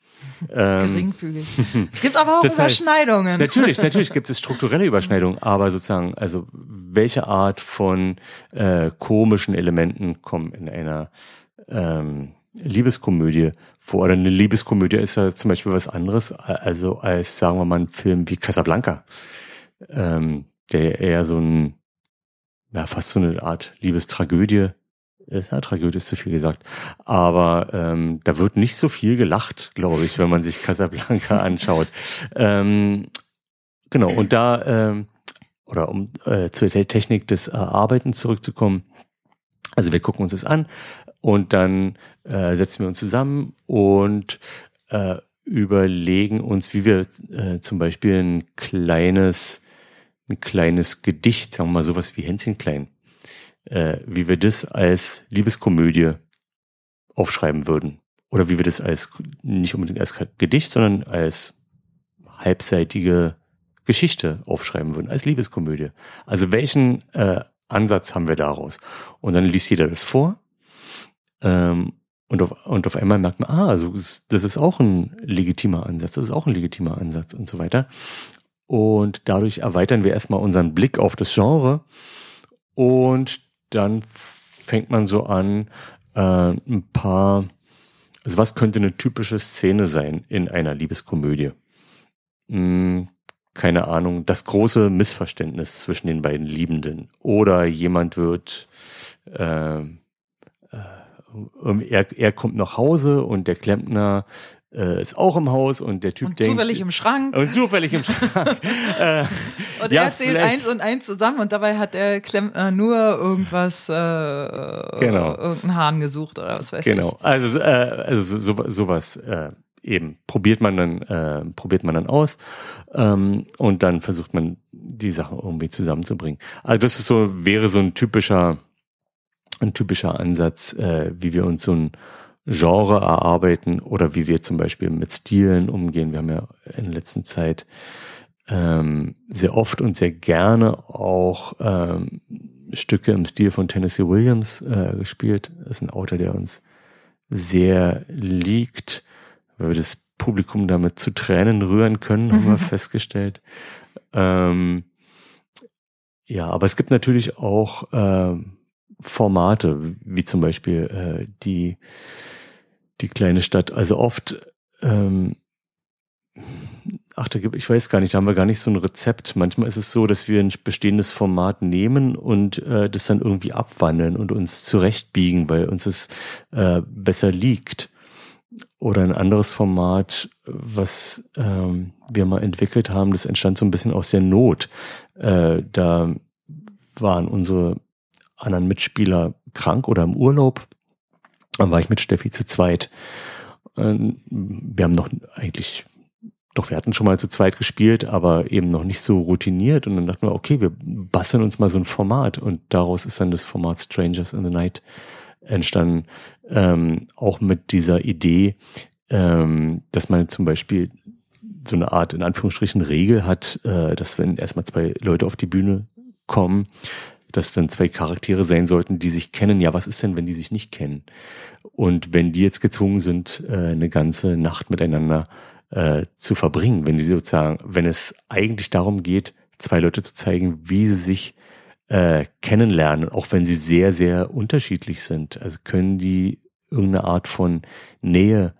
Ähm, Geringfügig. es gibt aber auch Überschneidungen. Heißt, natürlich, natürlich gibt es strukturelle Überschneidungen, aber sozusagen, also welche Art von äh, komischen Elementen kommen in einer ähm, Liebeskomödie vor? Oder eine Liebeskomödie ist ja zum Beispiel was anderes, also als, sagen wir mal, ein Film wie Casablanca, ähm, der eher so ein, ja, fast so eine Art Liebestragödie ja, Tragödie ist zu viel gesagt. Aber ähm, da wird nicht so viel gelacht, glaube ich, wenn man sich Casablanca anschaut. Ähm, genau, und da, ähm, oder um äh, zur Technik des äh, Arbeitens zurückzukommen, also wir gucken uns das an und dann äh, setzen wir uns zusammen und äh, überlegen uns, wie wir äh, zum Beispiel ein kleines, ein kleines Gedicht, sagen wir mal sowas wie Hänschen klein, äh, wie wir das als Liebeskomödie aufschreiben würden. Oder wie wir das als, nicht unbedingt als Gedicht, sondern als halbseitige Geschichte aufschreiben würden, als Liebeskomödie. Also welchen äh, Ansatz haben wir daraus? Und dann liest jeder das vor. Ähm, und auf, und auf einmal merkt man, ah, also das ist auch ein legitimer Ansatz, das ist auch ein legitimer Ansatz und so weiter. Und dadurch erweitern wir erstmal unseren Blick auf das Genre und dann fängt man so an, äh, ein paar, also was könnte eine typische Szene sein in einer Liebeskomödie? Hm, keine Ahnung, das große Missverständnis zwischen den beiden Liebenden oder jemand wird äh, äh, er, er kommt nach Hause und der Klempner äh, ist auch im Haus und der Typ und denkt. Zufällig im Schrank. Und zufällig im Schrank. äh, und ja, er zählt eins und eins zusammen und dabei hat der Klempner nur irgendwas, äh, genau. irgendeinen Hahn gesucht oder was weiß genau. ich. Genau, also, äh, also so, so, sowas äh, eben probiert man dann, äh, probiert man dann aus ähm, und dann versucht man die Sachen irgendwie zusammenzubringen. Also das ist so, wäre so ein typischer, ein typischer Ansatz, äh, wie wir uns so ein Genre erarbeiten oder wie wir zum Beispiel mit Stilen umgehen. Wir haben ja in der letzten Zeit ähm, sehr oft und sehr gerne auch ähm, Stücke im Stil von Tennessee Williams äh, gespielt. Das ist ein Autor, der uns sehr liegt, weil wir das Publikum damit zu Tränen rühren können, haben wir festgestellt. Ähm, ja, aber es gibt natürlich auch äh, Formate, wie zum Beispiel äh, die die kleine Stadt. Also oft, ähm, ach, da gibt, ich weiß gar nicht, da haben wir gar nicht so ein Rezept. Manchmal ist es so, dass wir ein bestehendes Format nehmen und äh, das dann irgendwie abwandeln und uns zurechtbiegen, weil uns es äh, besser liegt. Oder ein anderes Format, was ähm, wir mal entwickelt haben, das entstand so ein bisschen aus der Not. Äh, da waren unsere anderen Mitspieler krank oder im Urlaub dann war ich mit Steffi zu zweit. Ähm, wir haben noch eigentlich, doch wir hatten schon mal zu zweit gespielt, aber eben noch nicht so routiniert. Und dann dachten wir, okay, wir basteln uns mal so ein Format. Und daraus ist dann das Format Strangers in the Night entstanden. Ähm, auch mit dieser Idee, ähm, dass man zum Beispiel so eine Art, in Anführungsstrichen, Regel hat, äh, dass wenn erstmal zwei Leute auf die Bühne kommen, dass dann zwei Charaktere sein sollten, die sich kennen. Ja, was ist denn, wenn die sich nicht kennen? Und wenn die jetzt gezwungen sind, äh, eine ganze Nacht miteinander äh, zu verbringen, wenn die sozusagen, wenn es eigentlich darum geht, zwei Leute zu zeigen, wie sie sich äh, kennenlernen, auch wenn sie sehr, sehr unterschiedlich sind. Also können die irgendeine Art von Nähe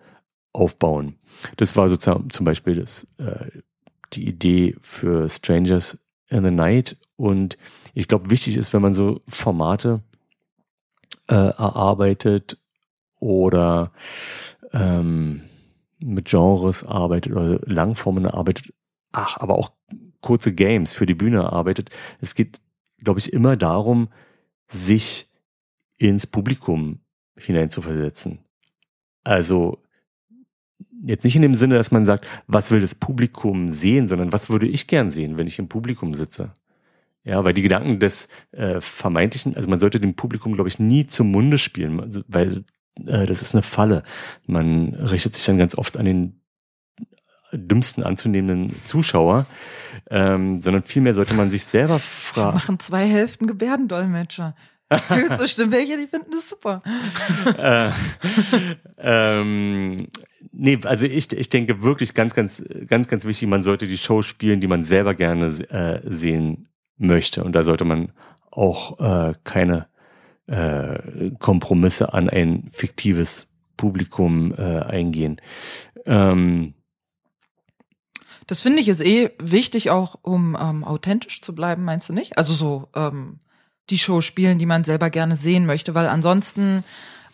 aufbauen. Das war sozusagen zum Beispiel das, äh, die Idee für Strangers in the Night. Und ich glaube, wichtig ist, wenn man so Formate äh, erarbeitet oder ähm, mit Genres arbeitet oder Langformen arbeitet, ach, aber auch kurze Games für die Bühne arbeitet. Es geht, glaube ich, immer darum, sich ins Publikum hineinzuversetzen. Also jetzt nicht in dem Sinne, dass man sagt, was will das Publikum sehen, sondern was würde ich gern sehen, wenn ich im Publikum sitze. Ja, weil die Gedanken des äh, vermeintlichen, also man sollte dem Publikum, glaube ich, nie zum Munde spielen, weil äh, das ist eine Falle. Man richtet sich dann ganz oft an den dümmsten anzunehmenden Zuschauer, ähm, sondern vielmehr sollte man sich selber fragen. machen zwei Hälften Gebärdendolmetscher. Gibt bestimmt welche, die finden das super. äh, ähm, nee, also ich, ich denke wirklich ganz, ganz, ganz, ganz wichtig, man sollte die Show spielen, die man selber gerne äh, sehen möchte. Und da sollte man auch äh, keine äh, Kompromisse an ein fiktives Publikum äh, eingehen. Ähm, das finde ich ist eh wichtig, auch um ähm, authentisch zu bleiben, meinst du nicht? Also so ähm, die Show spielen, die man selber gerne sehen möchte, weil ansonsten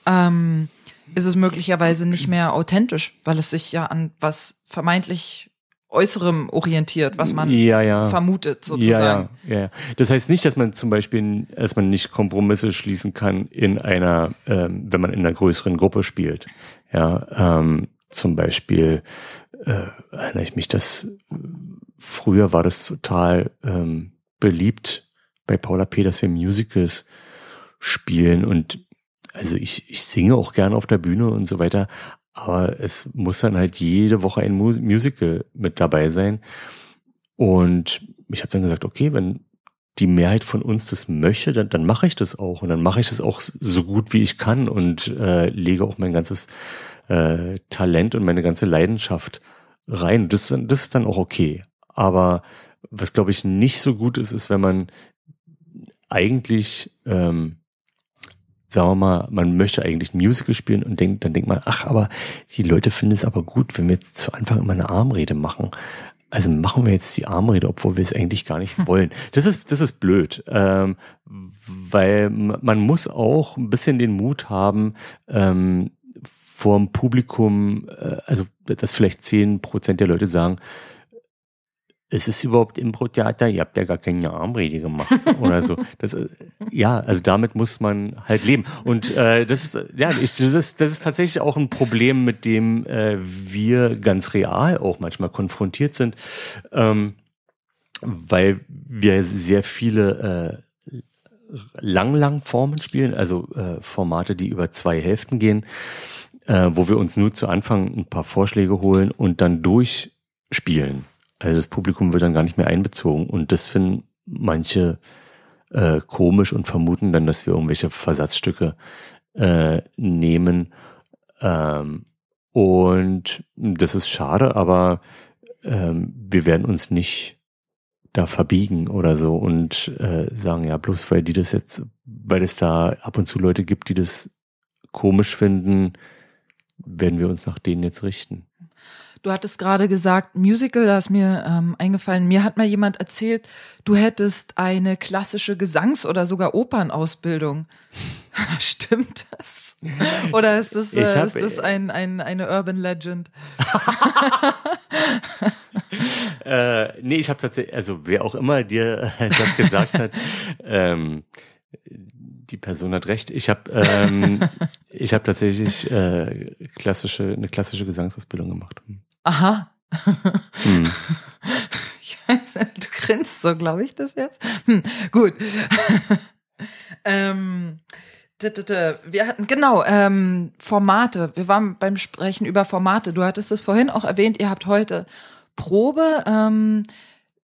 ähm, ist es möglicherweise nicht mehr authentisch, weil es sich ja an was vermeintlich Äußerem orientiert, was man ja, ja. vermutet sozusagen. Ja, ja. Das heißt nicht, dass man zum Beispiel, dass man nicht Kompromisse schließen kann in einer, ähm, wenn man in einer größeren Gruppe spielt. Ja, ähm, zum Beispiel äh, erinnere ich mich, dass früher war das total ähm, beliebt, bei Paula P., dass wir Musicals spielen und also ich, ich singe auch gerne auf der Bühne und so weiter, aber es muss dann halt jede Woche ein Musical mit dabei sein. Und ich habe dann gesagt, okay, wenn die Mehrheit von uns das möchte, dann, dann mache ich das auch. Und dann mache ich das auch so gut wie ich kann und äh, lege auch mein ganzes äh, Talent und meine ganze Leidenschaft rein. Das, das ist dann auch okay. Aber was, glaube ich, nicht so gut ist, ist, wenn man eigentlich, ähm, sagen wir mal, man möchte eigentlich ein Musical spielen und denkt, dann denkt man, ach, aber die Leute finden es aber gut, wenn wir jetzt zu Anfang immer eine Armrede machen. Also machen wir jetzt die Armrede, obwohl wir es eigentlich gar nicht wollen. Das ist, das ist blöd, ähm, weil man muss auch ein bisschen den Mut haben, ähm, vor dem Publikum, äh, also dass vielleicht zehn Prozent der Leute sagen, es ist überhaupt Impro-Theater, ihr habt ja gar keine Armrede gemacht oder so. Das, äh, ja, also damit muss man halt leben. Und äh, das ist, ja, ich, das, ist, das ist tatsächlich auch ein Problem, mit dem äh, wir ganz real auch manchmal konfrontiert sind, ähm, weil wir sehr viele äh, Lang-Lang-Formen spielen, also äh, Formate, die über zwei Hälften gehen, äh, wo wir uns nur zu Anfang ein paar Vorschläge holen und dann durchspielen. Also das Publikum wird dann gar nicht mehr einbezogen und das finden manche äh, komisch und vermuten dann, dass wir irgendwelche Versatzstücke äh, nehmen. Ähm, und das ist schade, aber ähm, wir werden uns nicht da verbiegen oder so und äh, sagen, ja, bloß weil die das jetzt, weil es da ab und zu Leute gibt, die das komisch finden, werden wir uns nach denen jetzt richten. Du hattest gerade gesagt, Musical, da ist mir ähm, eingefallen, mir hat mal jemand erzählt, du hättest eine klassische Gesangs- oder sogar Opernausbildung. Stimmt das? Oder ist das, äh, hab, ist das ein, ein, eine Urban Legend? äh, nee, ich habe tatsächlich, also wer auch immer dir das gesagt hat, ähm, die Person hat recht. Ich habe ähm, ich habe tatsächlich äh, klassische eine klassische Gesangsausbildung gemacht. Aha. Hm. Ich weiß du grinst so, glaube ich, das jetzt. Hm, gut. ähm, wir hatten, genau, ähm, Formate. Wir waren beim Sprechen über Formate. Du hattest es vorhin auch erwähnt, ihr habt heute Probe. Ähm,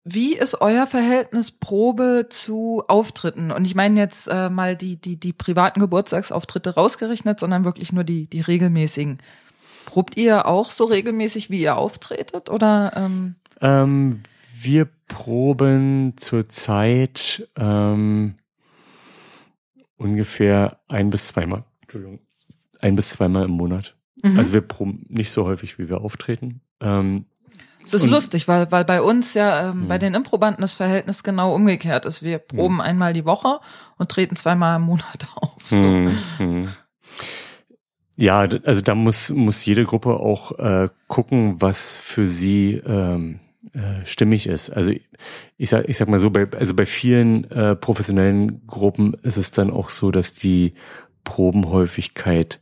wie ist euer Verhältnis Probe zu Auftritten? Und ich meine jetzt äh, mal die, die, die privaten Geburtstagsauftritte rausgerechnet, sondern wirklich nur die, die regelmäßigen. Probt ihr auch so regelmäßig, wie ihr auftretet? Oder? Ähm? Ähm, wir proben zurzeit ähm, ungefähr ein bis zweimal. Entschuldigung. Ein bis zweimal im Monat. Mhm. Also wir proben nicht so häufig, wie wir auftreten. Ähm, es ist lustig, weil, weil bei uns ja ähm, bei mhm. den Improbanden das Verhältnis genau umgekehrt ist. Wir proben mhm. einmal die Woche und treten zweimal im Monat auf. So. Mhm. Ja, also da muss, muss jede Gruppe auch äh, gucken, was für sie ähm, äh, stimmig ist. Also ich sag, ich sag mal so, bei, also bei vielen äh, professionellen Gruppen ist es dann auch so, dass die Probenhäufigkeit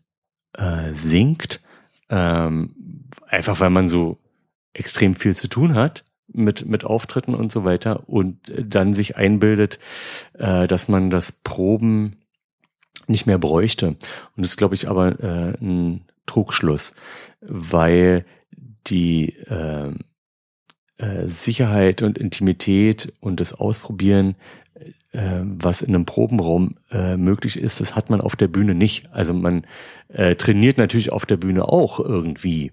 äh, sinkt. Ähm, einfach weil man so extrem viel zu tun hat mit, mit Auftritten und so weiter und dann sich einbildet, äh, dass man das Proben nicht mehr bräuchte. Und das ist, glaube ich, aber äh, ein Trugschluss, weil die äh, äh, Sicherheit und Intimität und das Ausprobieren, äh, was in einem Probenraum äh, möglich ist, das hat man auf der Bühne nicht. Also man äh, trainiert natürlich auf der Bühne auch irgendwie.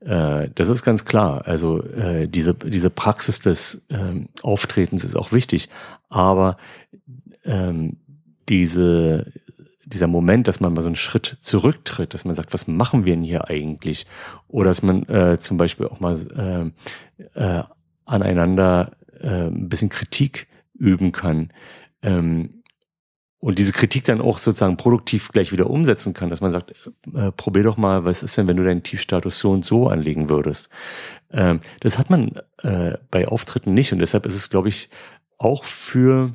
Äh, das ist ganz klar. Also äh, diese, diese Praxis des ähm, Auftretens ist auch wichtig. Aber ähm, diese, dieser Moment, dass man mal so einen Schritt zurücktritt, dass man sagt, was machen wir denn hier eigentlich? Oder dass man äh, zum Beispiel auch mal äh, äh, aneinander äh, ein bisschen Kritik üben kann. Ähm, und diese Kritik dann auch sozusagen produktiv gleich wieder umsetzen kann, dass man sagt, äh, probier doch mal, was ist denn, wenn du deinen Tiefstatus so und so anlegen würdest. Ähm, das hat man äh, bei Auftritten nicht und deshalb ist es, glaube ich, auch für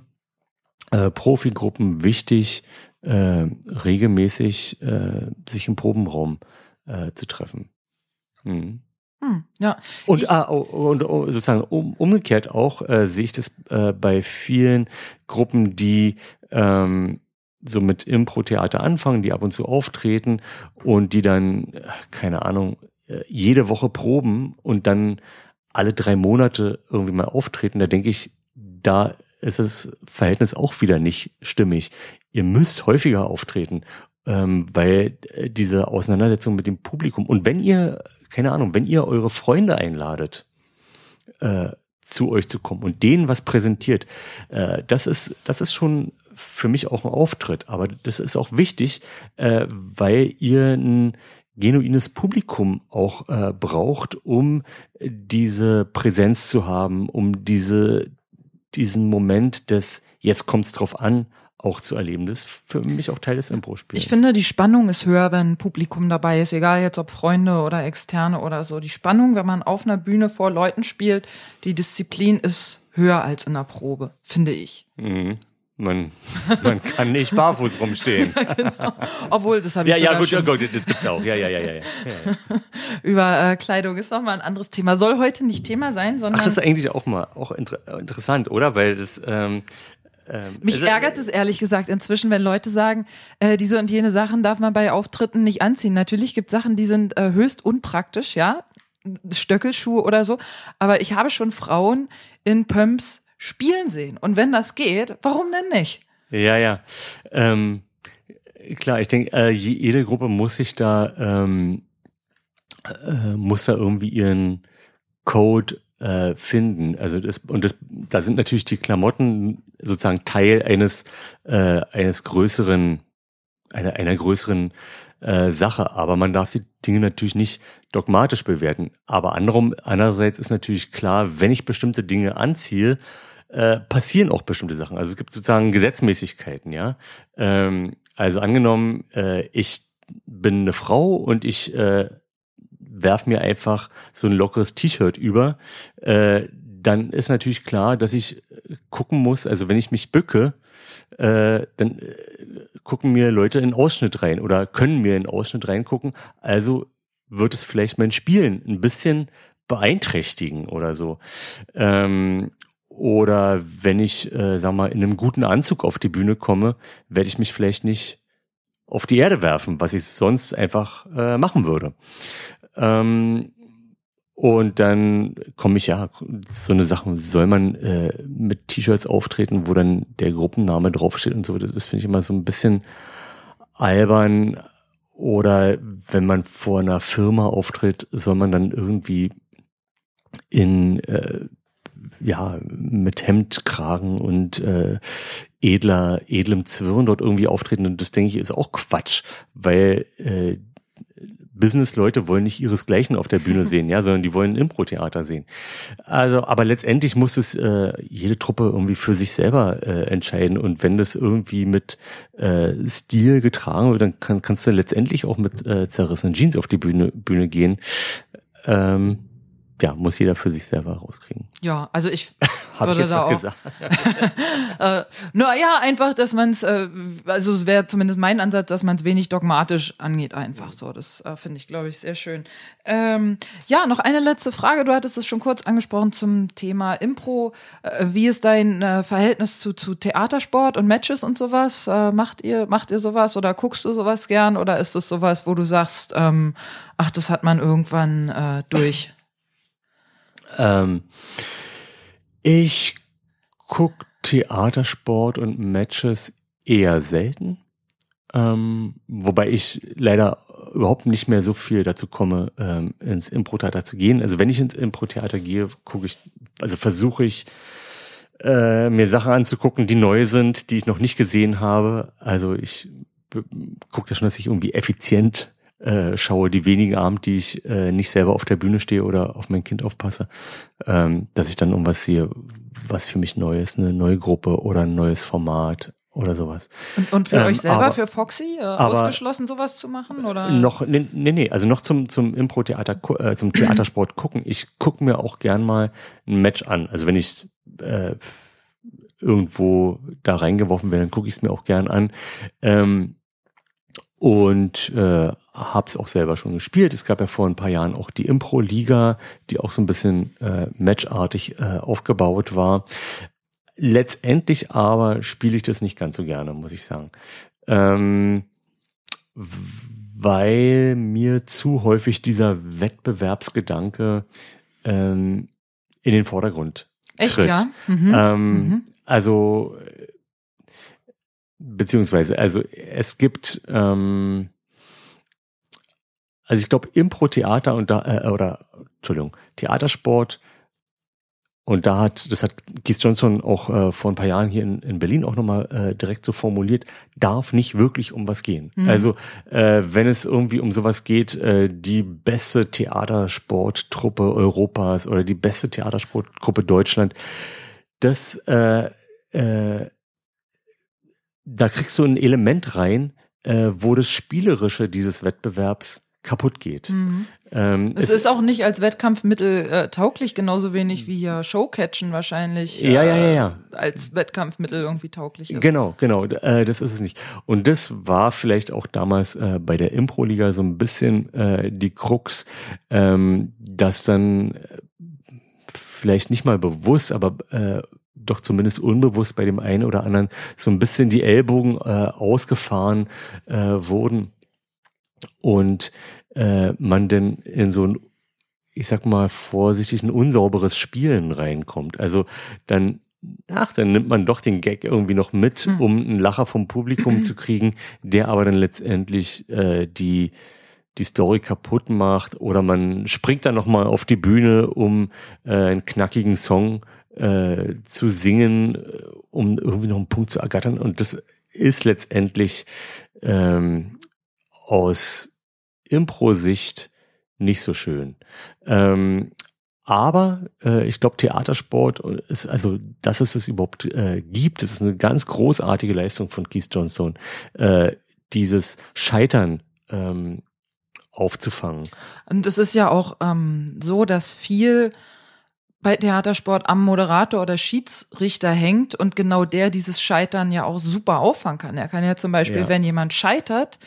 äh, Profigruppen wichtig, äh, regelmäßig äh, sich im Probenraum äh, zu treffen. Mhm. Hm, ja. Und, ah, oh, und oh, sozusagen um, umgekehrt auch äh, sehe ich das äh, bei vielen Gruppen, die ähm, so mit Impro-Theater anfangen, die ab und zu auftreten und die dann, keine Ahnung, jede Woche proben und dann alle drei Monate irgendwie mal auftreten. Da denke ich, da ist das Verhältnis auch wieder nicht stimmig. Ihr müsst häufiger auftreten, ähm, weil äh, diese Auseinandersetzung mit dem Publikum und wenn ihr keine Ahnung, wenn ihr eure Freunde einladet, äh, zu euch zu kommen und denen was präsentiert, äh, das ist, das ist schon für mich auch ein Auftritt. Aber das ist auch wichtig, weil ihr ein genuines Publikum auch braucht, um diese Präsenz zu haben, um diese, diesen Moment des jetzt kommt's drauf an, auch zu erleben. Das ist für mich auch Teil des Impro-Spiels. Ich finde, die Spannung ist höher, wenn Publikum dabei ist, egal jetzt ob Freunde oder Externe oder so. Die Spannung, wenn man auf einer Bühne vor Leuten spielt, die Disziplin ist höher als in der Probe, finde ich. Mhm. Man, man kann nicht barfuß rumstehen. genau. Obwohl, das habe ich Ja, ja, gut, ja, gut, das gibt's auch. Ja, ja, ja, ja. ja, ja. Über äh, Kleidung ist noch mal ein anderes Thema. Soll heute nicht Thema sein, sondern. Ach, das ist eigentlich auch mal auch inter interessant, oder? Weil das ähm, ähm, Mich also, ärgert es ehrlich gesagt inzwischen, wenn Leute sagen, äh, diese und jene Sachen darf man bei Auftritten nicht anziehen. Natürlich gibt es Sachen, die sind äh, höchst unpraktisch, ja, Stöckelschuhe oder so. Aber ich habe schon Frauen in Pumps spielen sehen. Und wenn das geht, warum denn nicht? Ja, ja. Ähm, klar, ich denke, äh, jede Gruppe muss sich da ähm, äh, muss da irgendwie ihren Code äh, finden. Also das und das, da sind natürlich die Klamotten sozusagen Teil eines äh, eines größeren einer einer größeren äh, Sache. Aber man darf die Dinge natürlich nicht dogmatisch bewerten. Aber andererseits ist natürlich klar, wenn ich bestimmte Dinge anziehe, äh, passieren auch bestimmte Sachen. Also es gibt sozusagen Gesetzmäßigkeiten, ja. Ähm, also angenommen, äh, ich bin eine Frau und ich äh, werf mir einfach so ein lockeres T-Shirt über, äh, dann ist natürlich klar, dass ich gucken muss, also wenn ich mich bücke, äh, dann äh, gucken mir Leute in Ausschnitt rein oder können mir in Ausschnitt reingucken. Also wird es vielleicht mein Spielen ein bisschen beeinträchtigen oder so. Ähm, oder wenn ich, äh, sag mal, in einem guten Anzug auf die Bühne komme, werde ich mich vielleicht nicht auf die Erde werfen, was ich sonst einfach äh, machen würde. Ähm, und dann komme ich ja, so eine Sache, soll man äh, mit T-Shirts auftreten, wo dann der Gruppenname draufsteht und so, das finde ich immer so ein bisschen albern. Oder wenn man vor einer Firma auftritt, soll man dann irgendwie in äh, ja mit Hemdkragen und äh, edler edlem Zwirn dort irgendwie auftreten und das denke ich ist auch Quatsch, weil äh, Business-Leute wollen nicht ihresgleichen auf der Bühne sehen, ja, sondern die wollen Impro-Theater sehen. Also, aber letztendlich muss es äh, jede Truppe irgendwie für sich selber äh, entscheiden. Und wenn das irgendwie mit äh, Stil getragen wird, dann kann, kannst du letztendlich auch mit äh, zerrissenen Jeans auf die Bühne, Bühne gehen. Ähm, ja, muss jeder für sich selber rauskriegen. Ja, also ich Habe jetzt da was auch. gesagt? Äh, naja, einfach, dass man es, äh, also es wäre zumindest mein Ansatz, dass man es wenig dogmatisch angeht, einfach so. Das äh, finde ich, glaube ich, sehr schön. Ähm, ja, noch eine letzte Frage. Du hattest es schon kurz angesprochen zum Thema Impro. Äh, wie ist dein äh, Verhältnis zu, zu Theatersport und Matches und sowas? Äh, macht ihr, macht ihr sowas oder guckst du sowas gern oder ist es sowas, wo du sagst, ähm, ach, das hat man irgendwann äh, durch? Ähm, ich guck Theatersport und Matches eher selten. Ähm, wobei ich leider überhaupt nicht mehr so viel dazu komme, ähm, ins Impro-Theater zu gehen. Also wenn ich ins Impro-Theater gehe, gucke ich, also versuche ich, äh, mir Sachen anzugucken, die neu sind, die ich noch nicht gesehen habe. Also ich gucke da schon, dass ich irgendwie effizient äh, schaue, die wenigen Abend, die ich äh, nicht selber auf der Bühne stehe oder auf mein Kind aufpasse, ähm, dass ich dann irgendwas sehe, was für mich neu ist, eine neue Gruppe oder ein neues Format oder sowas. Und, und für Ähm, euch selber, aber- für Foxy, äh, ausgeschlossen, sowas zu machen? Oder? Noch, nee, nee, nee, also noch zum, zum Impro-Theater, äh, zum Theatersport gucken. Ich gucke mir auch gern mal ein Match an. Also wenn ich äh, irgendwo da reingeworfen werde, dann gucke ich es mir auch gern an. Ähm, und äh, habe es auch selber schon gespielt. Es gab ja vor ein paar Jahren auch die Impro-Liga, die auch so ein bisschen äh, matchartig äh, aufgebaut war. Letztendlich aber spiele ich das nicht ganz so gerne, muss ich sagen. Ähm, weil mir zu häufig dieser Wettbewerbsgedanke ähm, in den Vordergrund Echt, tritt. ja? Mhm. Ähm, Mhm. Also beziehungsweise, also es gibt, ähm, also ich glaube Impro-Theater und da äh, oder Entschuldigung Theatersport und da hat, das hat Keith Johnson auch äh, vor ein paar Jahren hier in, in Berlin auch nochmal äh, direkt so formuliert, darf nicht wirklich um was gehen. Mhm. Also äh, wenn es irgendwie um sowas geht, äh, die beste Theatersporttruppe Europas oder die beste Theatersportgruppe Deutschland, das, äh, äh, da kriegst du ein Element rein, äh, wo das Spielerische dieses Wettbewerbs kaputt geht. Mhm. Ähm, Es ist auch nicht als Wettkampfmittel äh, tauglich, genauso wenig wie ja Showcatchen wahrscheinlich äh, Ja, ja, ja, ja. als Wettkampfmittel irgendwie tauglich ist. Genau, genau, äh, das ist es nicht. Und das war vielleicht auch damals äh, bei der Impro-Liga so ein bisschen äh, die Krux, ähm, dass dann äh, vielleicht nicht mal bewusst, aber äh, doch zumindest unbewusst bei dem einen oder anderen so ein bisschen die Ellbogen äh, ausgefahren äh, wurden und äh, man denn in so ein ich sag mal vorsichtig ein unsauberes Spielen reinkommt. Also dann ach, dann nimmt man doch den Gag irgendwie noch mit, Hm. um einen Lacher vom Publikum zu kriegen, der aber dann letztendlich äh, die die Story kaputt macht oder man springt dann noch mal auf die Bühne, um äh, einen knackigen Song äh, zu singen, äh, um irgendwie noch einen Punkt zu ergattern und das ist letztendlich ähm, aus Impro-Sicht nicht so schön. Ähm, aber äh, ich glaube, Theatersport ist, also, dass es es überhaupt äh, gibt, das ist eine ganz großartige Leistung von Keith Johnstone, äh, dieses Scheitern ähm, aufzufangen. Und es ist ja auch ähm, so, dass viel bei Theatersport am Moderator oder Schiedsrichter hängt und genau der dieses Scheitern ja auch super auffangen kann. Er kann ja zum Beispiel, Ja. wenn jemand scheitert,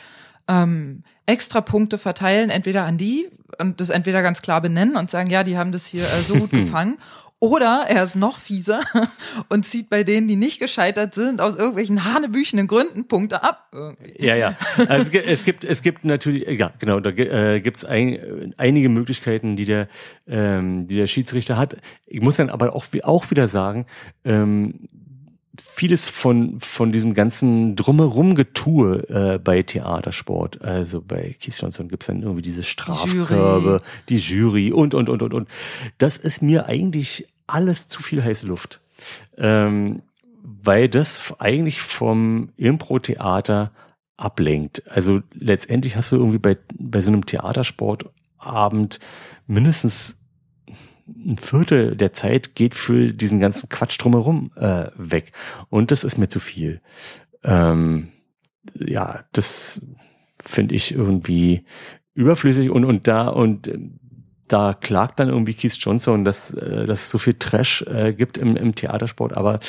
ähm, extra Punkte verteilen, entweder an die und das entweder ganz klar benennen und sagen, ja, die haben das hier äh, so gut gefangen. Oder er ist noch fieser und zieht bei denen, die nicht gescheitert sind, aus irgendwelchen hanebüchenen Gründen Punkte ab. Irgendwie. Ja, ja. Also es, gibt- es gibt, natürlich, ja, genau, da äh, gibt es ein, einige Möglichkeiten, die der, ähm, die der Schiedsrichter hat. Ich muss dann aber auch, auch wieder sagen, ähm, vieles von, von diesem ganzen Drumherum-Getue äh, bei Theatersport, also bei Keith Johnson gibt's dann irgendwie diese Strafkörbe, die Jury und, und, und, und, und. Das ist mir eigentlich alles zu viel heiße Luft. Ähm, weil das eigentlich vom Impro-Theater ablenkt. Also letztendlich hast du irgendwie bei, bei so einem Theatersportabend mindestens ein Viertel der Zeit geht für diesen ganzen Quatsch drumherum äh, weg. Und das ist mir zu viel. Ähm, ja, das finde ich irgendwie überflüssig und, und da und ähm, da klagt dann irgendwie Keith Johnson, dass, äh, dass es so viel Trash äh, gibt im, im Theatersport, aber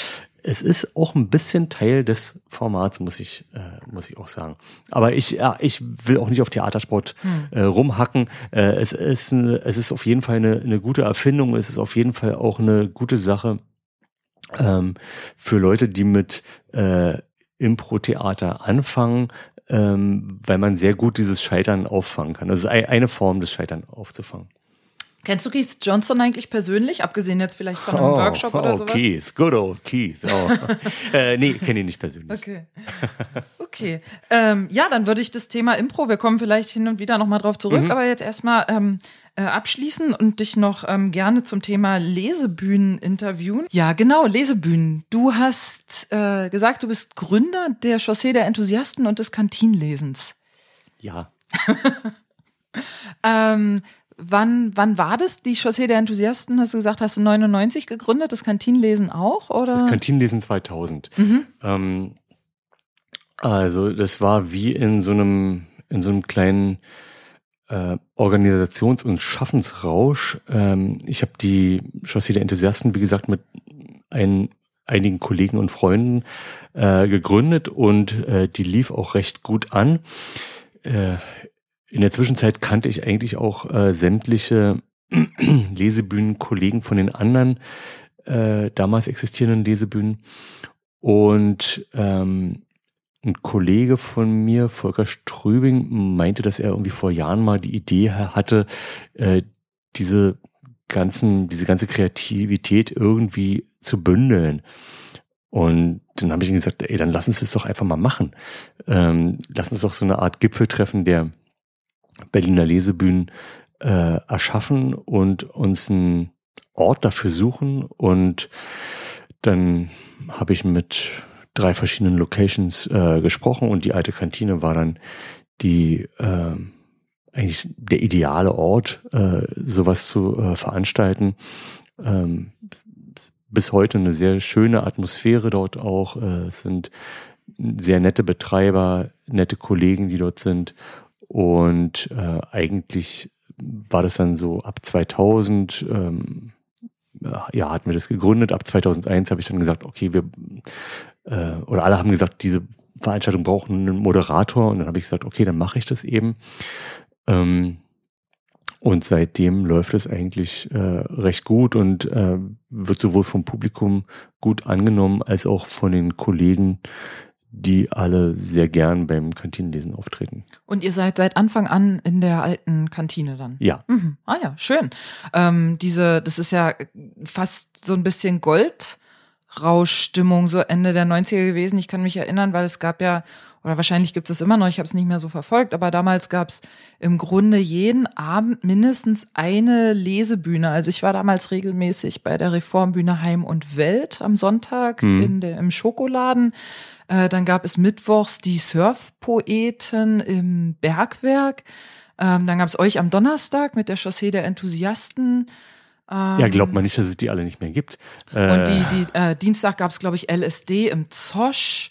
es ist auch ein bisschen Teil des Formats, muss ich, äh, muss ich auch sagen. Aber ich, ja, ich will auch nicht auf Theatersport hm. äh, rumhacken. Äh, es, ist eine, es ist auf jeden Fall eine, eine gute Erfindung. Es ist auf jeden Fall auch eine gute Sache ähm, für Leute, die mit äh, Impro-Theater anfangen, ähm, weil man sehr gut dieses Scheitern auffangen kann. Das ist eine Form des Scheitern aufzufangen. Kennst du Keith Johnson eigentlich persönlich, abgesehen jetzt vielleicht von einem oh, Workshop oder oh, sowas? Keith, good old Keith. Oh. äh, nee, kenne ihn nicht persönlich. Okay. Okay. Ähm, ja, dann würde ich das Thema Impro, wir kommen vielleicht hin und wieder nochmal drauf zurück, mhm. aber jetzt erstmal ähm, äh, abschließen und dich noch ähm, gerne zum Thema Lesebühnen interviewen. Ja, genau, Lesebühnen. Du hast äh, gesagt, du bist Gründer der Chaussee der Enthusiasten und des Kantinenlesens. Ja. ähm, wann, wann war das? Die Chaussee der Enthusiasten, hast du gesagt, hast du 99 gegründet, das Kantinenlesen auch, oder? Das Kantinenlesen 2000. Mhm. Ähm, also, das war wie in so einem, in so einem kleinen äh, Organisations- und Schaffensrausch. Ähm, ich habe die Chaussee der Enthusiasten, wie gesagt, mit ein, einigen Kollegen und Freunden äh, gegründet und äh, die lief auch recht gut an. In der Zwischenzeit kannte ich eigentlich auch äh, sämtliche Lesebühnen-Kollegen von den anderen äh, damals existierenden Lesebühnen. Und ähm, ein Kollege von mir, Volker Strübing, meinte, dass er irgendwie vor Jahren mal die Idee hatte, äh, diese ganzen, diese ganze Kreativität irgendwie zu bündeln. Und dann habe ich ihm gesagt, ey, dann lass uns das doch einfach mal machen. Ähm, lass uns doch so eine Art Gipfeltreffen der Berliner Lesebühnen äh, erschaffen und uns einen Ort dafür suchen. Und dann habe ich mit drei verschiedenen Locations äh, gesprochen und die alte Kantine war dann die äh, eigentlich der ideale Ort, äh, sowas zu äh, veranstalten. Ähm, bis heute eine sehr schöne Atmosphäre dort auch. Äh, es sind sehr nette Betreiber, nette Kollegen, die dort sind und äh, eigentlich war das dann so ab 2000, ähm, ja, hatten wir das gegründet. Ab 2001 habe ich dann gesagt, okay, wir, äh, oder alle haben gesagt, diese Veranstaltung braucht einen Moderator. Und dann habe ich gesagt, okay, dann mache ich das eben. Ähm, und seitdem läuft es eigentlich äh, recht gut und äh, wird sowohl vom Publikum gut angenommen als auch von den Kollegen, die alle sehr gern beim Kantinenlesen auftreten. Und ihr seid seit Anfang an in der alten Kantine dann? Ja. Mhm. Ah ja, schön. Ähm, diese, das ist ja fast so ein bisschen Goldrauschstimmung so Ende der 90er gewesen. Ich kann mich erinnern, weil es gab ja, oder wahrscheinlich gibt es immer noch, ich habe es nicht mehr so verfolgt, aber damals gab es im Grunde jeden Abend mindestens eine Lesebühne. Also ich war damals regelmäßig bei der Reformbühne Heim und Welt am Sonntag mhm. in der, im Schokoladen äh, dann gab es mittwochs die Surfpoeten im Bergwerk. Ähm, dann gab es euch am Donnerstag mit der Chaussee der Enthusiasten. Ähm, ja, glaubt man nicht, dass es die alle nicht mehr gibt. Äh, und die, die äh, Dienstag gab es, glaube ich, LSD im Zosch.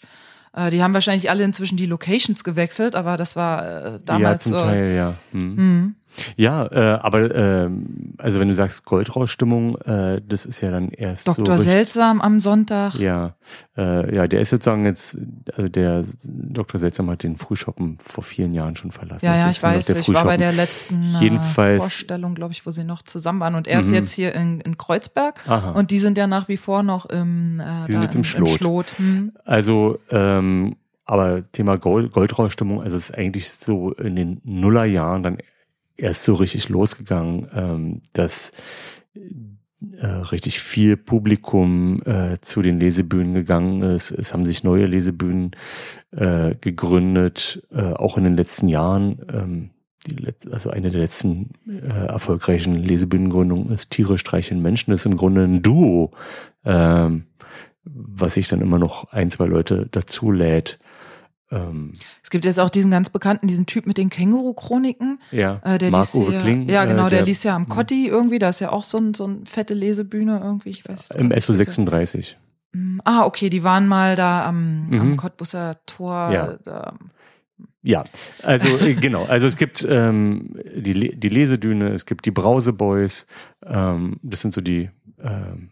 Äh, die haben wahrscheinlich alle inzwischen die Locations gewechselt, aber das war äh, damals ja, zum so. Teil, ja. Hm. Ja, äh, aber äh, also wenn du sagst Goldrausstimmung, äh, das ist ja dann erst Dr. So Seltsam am Sonntag. Ja, äh, ja, der ist sozusagen jetzt, also der Dr. Seltsam hat den Frühschoppen vor vielen Jahren schon verlassen. Ja, ja, ich weiß, ich war bei der letzten äh, Jedenfalls, Vorstellung, glaube ich, wo sie noch zusammen waren. Und er ist mhm. jetzt hier in, in Kreuzberg Aha. und die sind ja nach wie vor noch im, äh, die sind jetzt im Schlot. Im Schlot. Hm. Also ähm, aber Thema Gold, Goldrausstimmung, also es ist eigentlich so in den Nullerjahren dann erst so richtig losgegangen, ähm, dass äh, richtig viel Publikum äh, zu den Lesebühnen gegangen ist. Es haben sich neue Lesebühnen äh, gegründet, äh, auch in den letzten Jahren. Ähm, die, also eine der letzten äh, erfolgreichen Lesebühnengründungen ist Tiere streicheln Menschen. Das ist im Grunde ein Duo, ähm, was sich dann immer noch ein, zwei Leute dazu lädt. Ähm, es gibt jetzt auch diesen ganz bekannten, diesen Typ mit den Känguru-Chroniken. Ja, äh, der Marc Uwe Kling. Ja, genau, äh, der, der liest ja am hm. Kotti irgendwie, da ist ja auch so ein, so ein fette Lesebühne irgendwie, ich weiß Im SO 36. Hm, ah, okay, die waren mal da am, mhm. am Cottbusser Tor. Ja. Da, Ja, also äh, genau. Also es gibt ähm, die, die Lesedüne, es gibt die Brauseboys. Ähm, das sind so die ähm,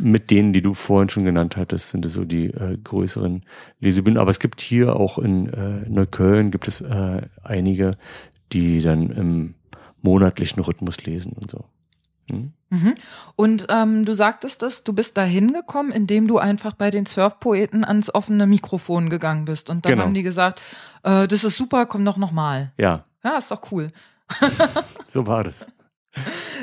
mit denen, die du vorhin schon genannt hattest, sind es so die äh, größeren Lesebühnen. Aber es gibt hier auch in äh, Neukölln gibt es äh, einige, die dann im monatlichen Rhythmus lesen und so. Hm? Mhm. Und ähm, du sagtest dass du bist da hingekommen, indem du einfach bei den Surfpoeten ans offene Mikrofon gegangen bist. Und dann genau. haben die gesagt, äh, das ist super, komm doch nochmal. Ja. Ja, ist doch cool. so war das.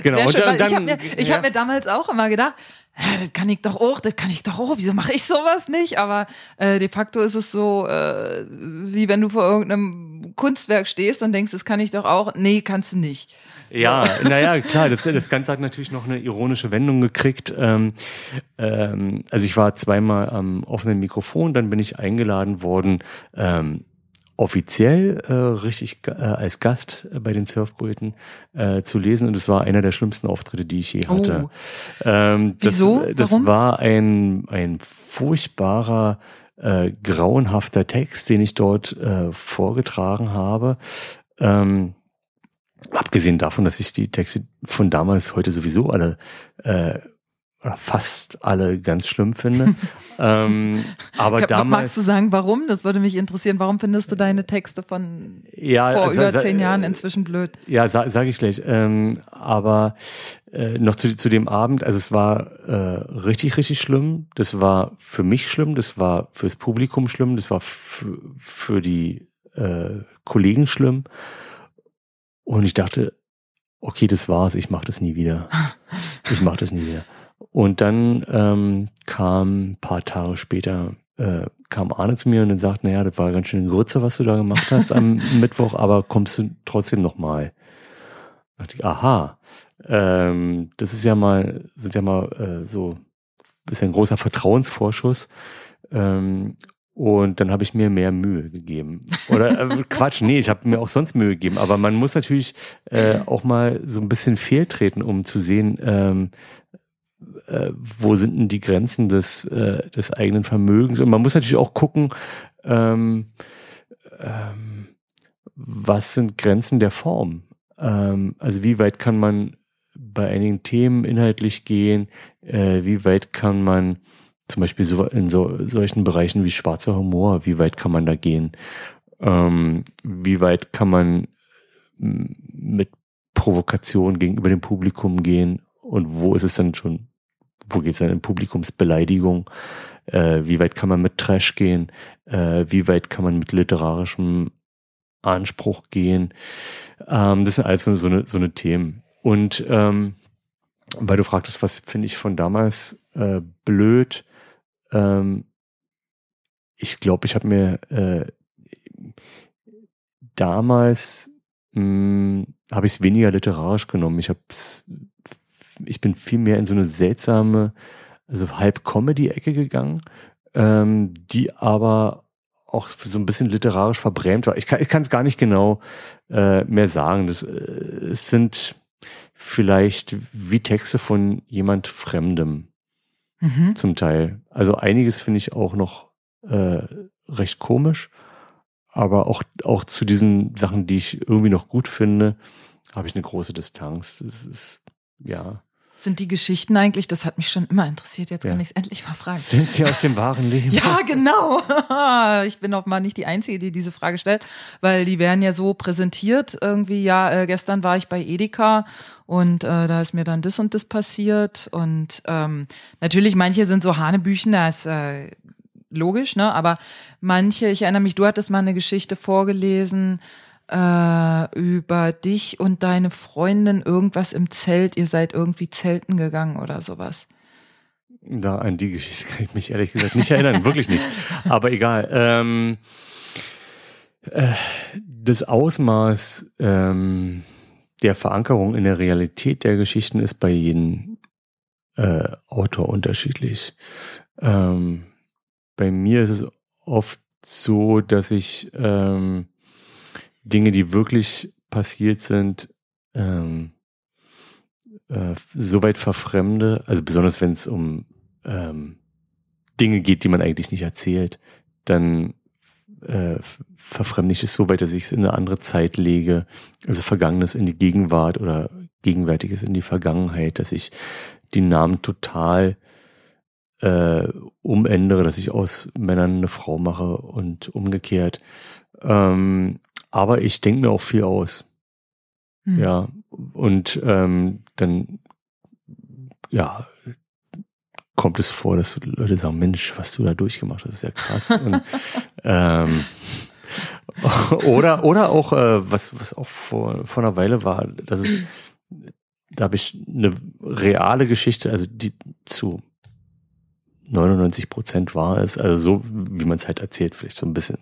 Genau. Sehr schön, und dann, ich habe mir, ich ja. hab mir damals auch immer gedacht, das kann ich doch auch, das kann ich doch auch, wieso mache ich sowas nicht? Aber äh, de facto ist es so, äh, wie wenn du vor irgendeinem Kunstwerk stehst und denkst, das kann ich doch auch. Nee, kannst du nicht. Ja, so. naja, klar, das, das Ganze hat natürlich noch eine ironische Wendung gekriegt. Ähm, ähm, also ich war zweimal am offenen Mikrofon, dann bin ich eingeladen worden, ähm, offiziell äh, richtig äh, als Gast bei den Surfbröten äh, zu lesen und es war einer der schlimmsten Auftritte, die ich je hatte. Oh. Ähm, das, Wieso? Das Warum? war ein, ein furchtbarer, äh, grauenhafter Text, den ich dort äh, vorgetragen habe. Ähm, abgesehen davon, dass ich die Texte von damals heute sowieso alle äh, fast alle ganz schlimm finde. ähm, aber Kann, damals. Magst du sagen, warum? Das würde mich interessieren. Warum findest du deine Texte von ja, vor also, über zehn Jahren inzwischen blöd? Ja, sage sag ich gleich. Ähm, aber äh, noch zu, zu dem Abend, also es war äh, richtig, richtig schlimm. Das war für mich schlimm, das war fürs Publikum schlimm, das war für die äh, Kollegen schlimm. Und ich dachte, okay, das war's, ich mache das nie wieder. Ich mache das nie wieder. Und dann ähm, kam ein paar Tage später, äh, kam Arne zu mir und dann sagt, naja, das war ganz schön Grütze, was du da gemacht hast am Mittwoch, aber kommst du trotzdem nochmal? dachte ich, aha, ähm, das ist ja mal, sind ja mal äh, so, ist ja ein großer Vertrauensvorschuss. Ähm, und dann habe ich mir mehr Mühe gegeben. Oder äh, Quatsch, nee, ich habe mir auch sonst Mühe gegeben. Aber man muss natürlich äh, auch mal so ein bisschen fehltreten, um zu sehen, ähm, äh, wo sind denn die Grenzen des, äh, des eigenen Vermögens? Und man muss natürlich auch gucken, ähm, ähm, was sind Grenzen der Form? Ähm, also wie weit kann man bei einigen Themen inhaltlich gehen? Äh, wie weit kann man zum Beispiel so in so, solchen Bereichen wie schwarzer Humor, wie weit kann man da gehen? Ähm, wie weit kann man mit Provokation gegenüber dem Publikum gehen und wo ist es dann schon wo geht es dann in Publikumsbeleidigung? Äh, wie weit kann man mit Trash gehen? Äh, wie weit kann man mit literarischem Anspruch gehen? Ähm, das sind alles so, so, eine, so eine Themen. Und ähm, weil du fragtest, was finde ich von damals äh, blöd, ähm, ich glaube, ich habe mir äh, damals hm, habe ich es weniger literarisch genommen. Ich habe es ich bin viel mehr in so eine seltsame, also halb Comedy-Ecke gegangen, ähm, die aber auch so ein bisschen literarisch verbrämt war. Ich kann es gar nicht genau äh, mehr sagen. Das, äh, es sind vielleicht wie Texte von jemand Fremdem mhm. zum Teil. Also einiges finde ich auch noch äh, recht komisch, aber auch, auch zu diesen Sachen, die ich irgendwie noch gut finde, habe ich eine große Distanz. Das ist, ja. Sind die Geschichten eigentlich, das hat mich schon immer interessiert, jetzt ja. kann ich es endlich mal fragen. Sind sie aus dem wahren Leben? ja, genau. Ich bin auch mal nicht die Einzige, die diese Frage stellt, weil die werden ja so präsentiert. Irgendwie, ja, äh, gestern war ich bei Edeka und äh, da ist mir dann das und das passiert. Und ähm, natürlich, manche sind so Hanebüchen, da ist äh, logisch, ne? Aber manche, ich erinnere mich, du hattest mal eine Geschichte vorgelesen, äh, über dich und deine Freundin irgendwas im Zelt, ihr seid irgendwie zelten gegangen oder sowas. Da an die Geschichte kann ich mich ehrlich gesagt nicht erinnern, wirklich nicht. Aber egal. Ähm, äh, das Ausmaß ähm, der Verankerung in der Realität der Geschichten ist bei jedem äh, Autor unterschiedlich. Ähm, bei mir ist es oft so, dass ich ähm, Dinge, die wirklich passiert sind, ähm, äh, so weit verfremde, also besonders wenn es um ähm, Dinge geht, die man eigentlich nicht erzählt, dann äh, verfremde ich es so weit, dass ich es in eine andere Zeit lege, also Vergangenes in die Gegenwart oder Gegenwärtiges in die Vergangenheit, dass ich die Namen total äh, umändere, dass ich aus Männern eine Frau mache und umgekehrt. Ähm, aber ich denke mir auch viel aus. Hm. Ja, und ähm, dann, ja, kommt es vor, dass Leute sagen, Mensch, was du da durchgemacht hast, ist ja krass. Und, ähm, oder, oder auch, äh, was, was auch vor, vor einer Weile war, dass es, da habe ich eine reale Geschichte, also die zu 99 Prozent war es, also so, wie man es halt erzählt, vielleicht so ein bisschen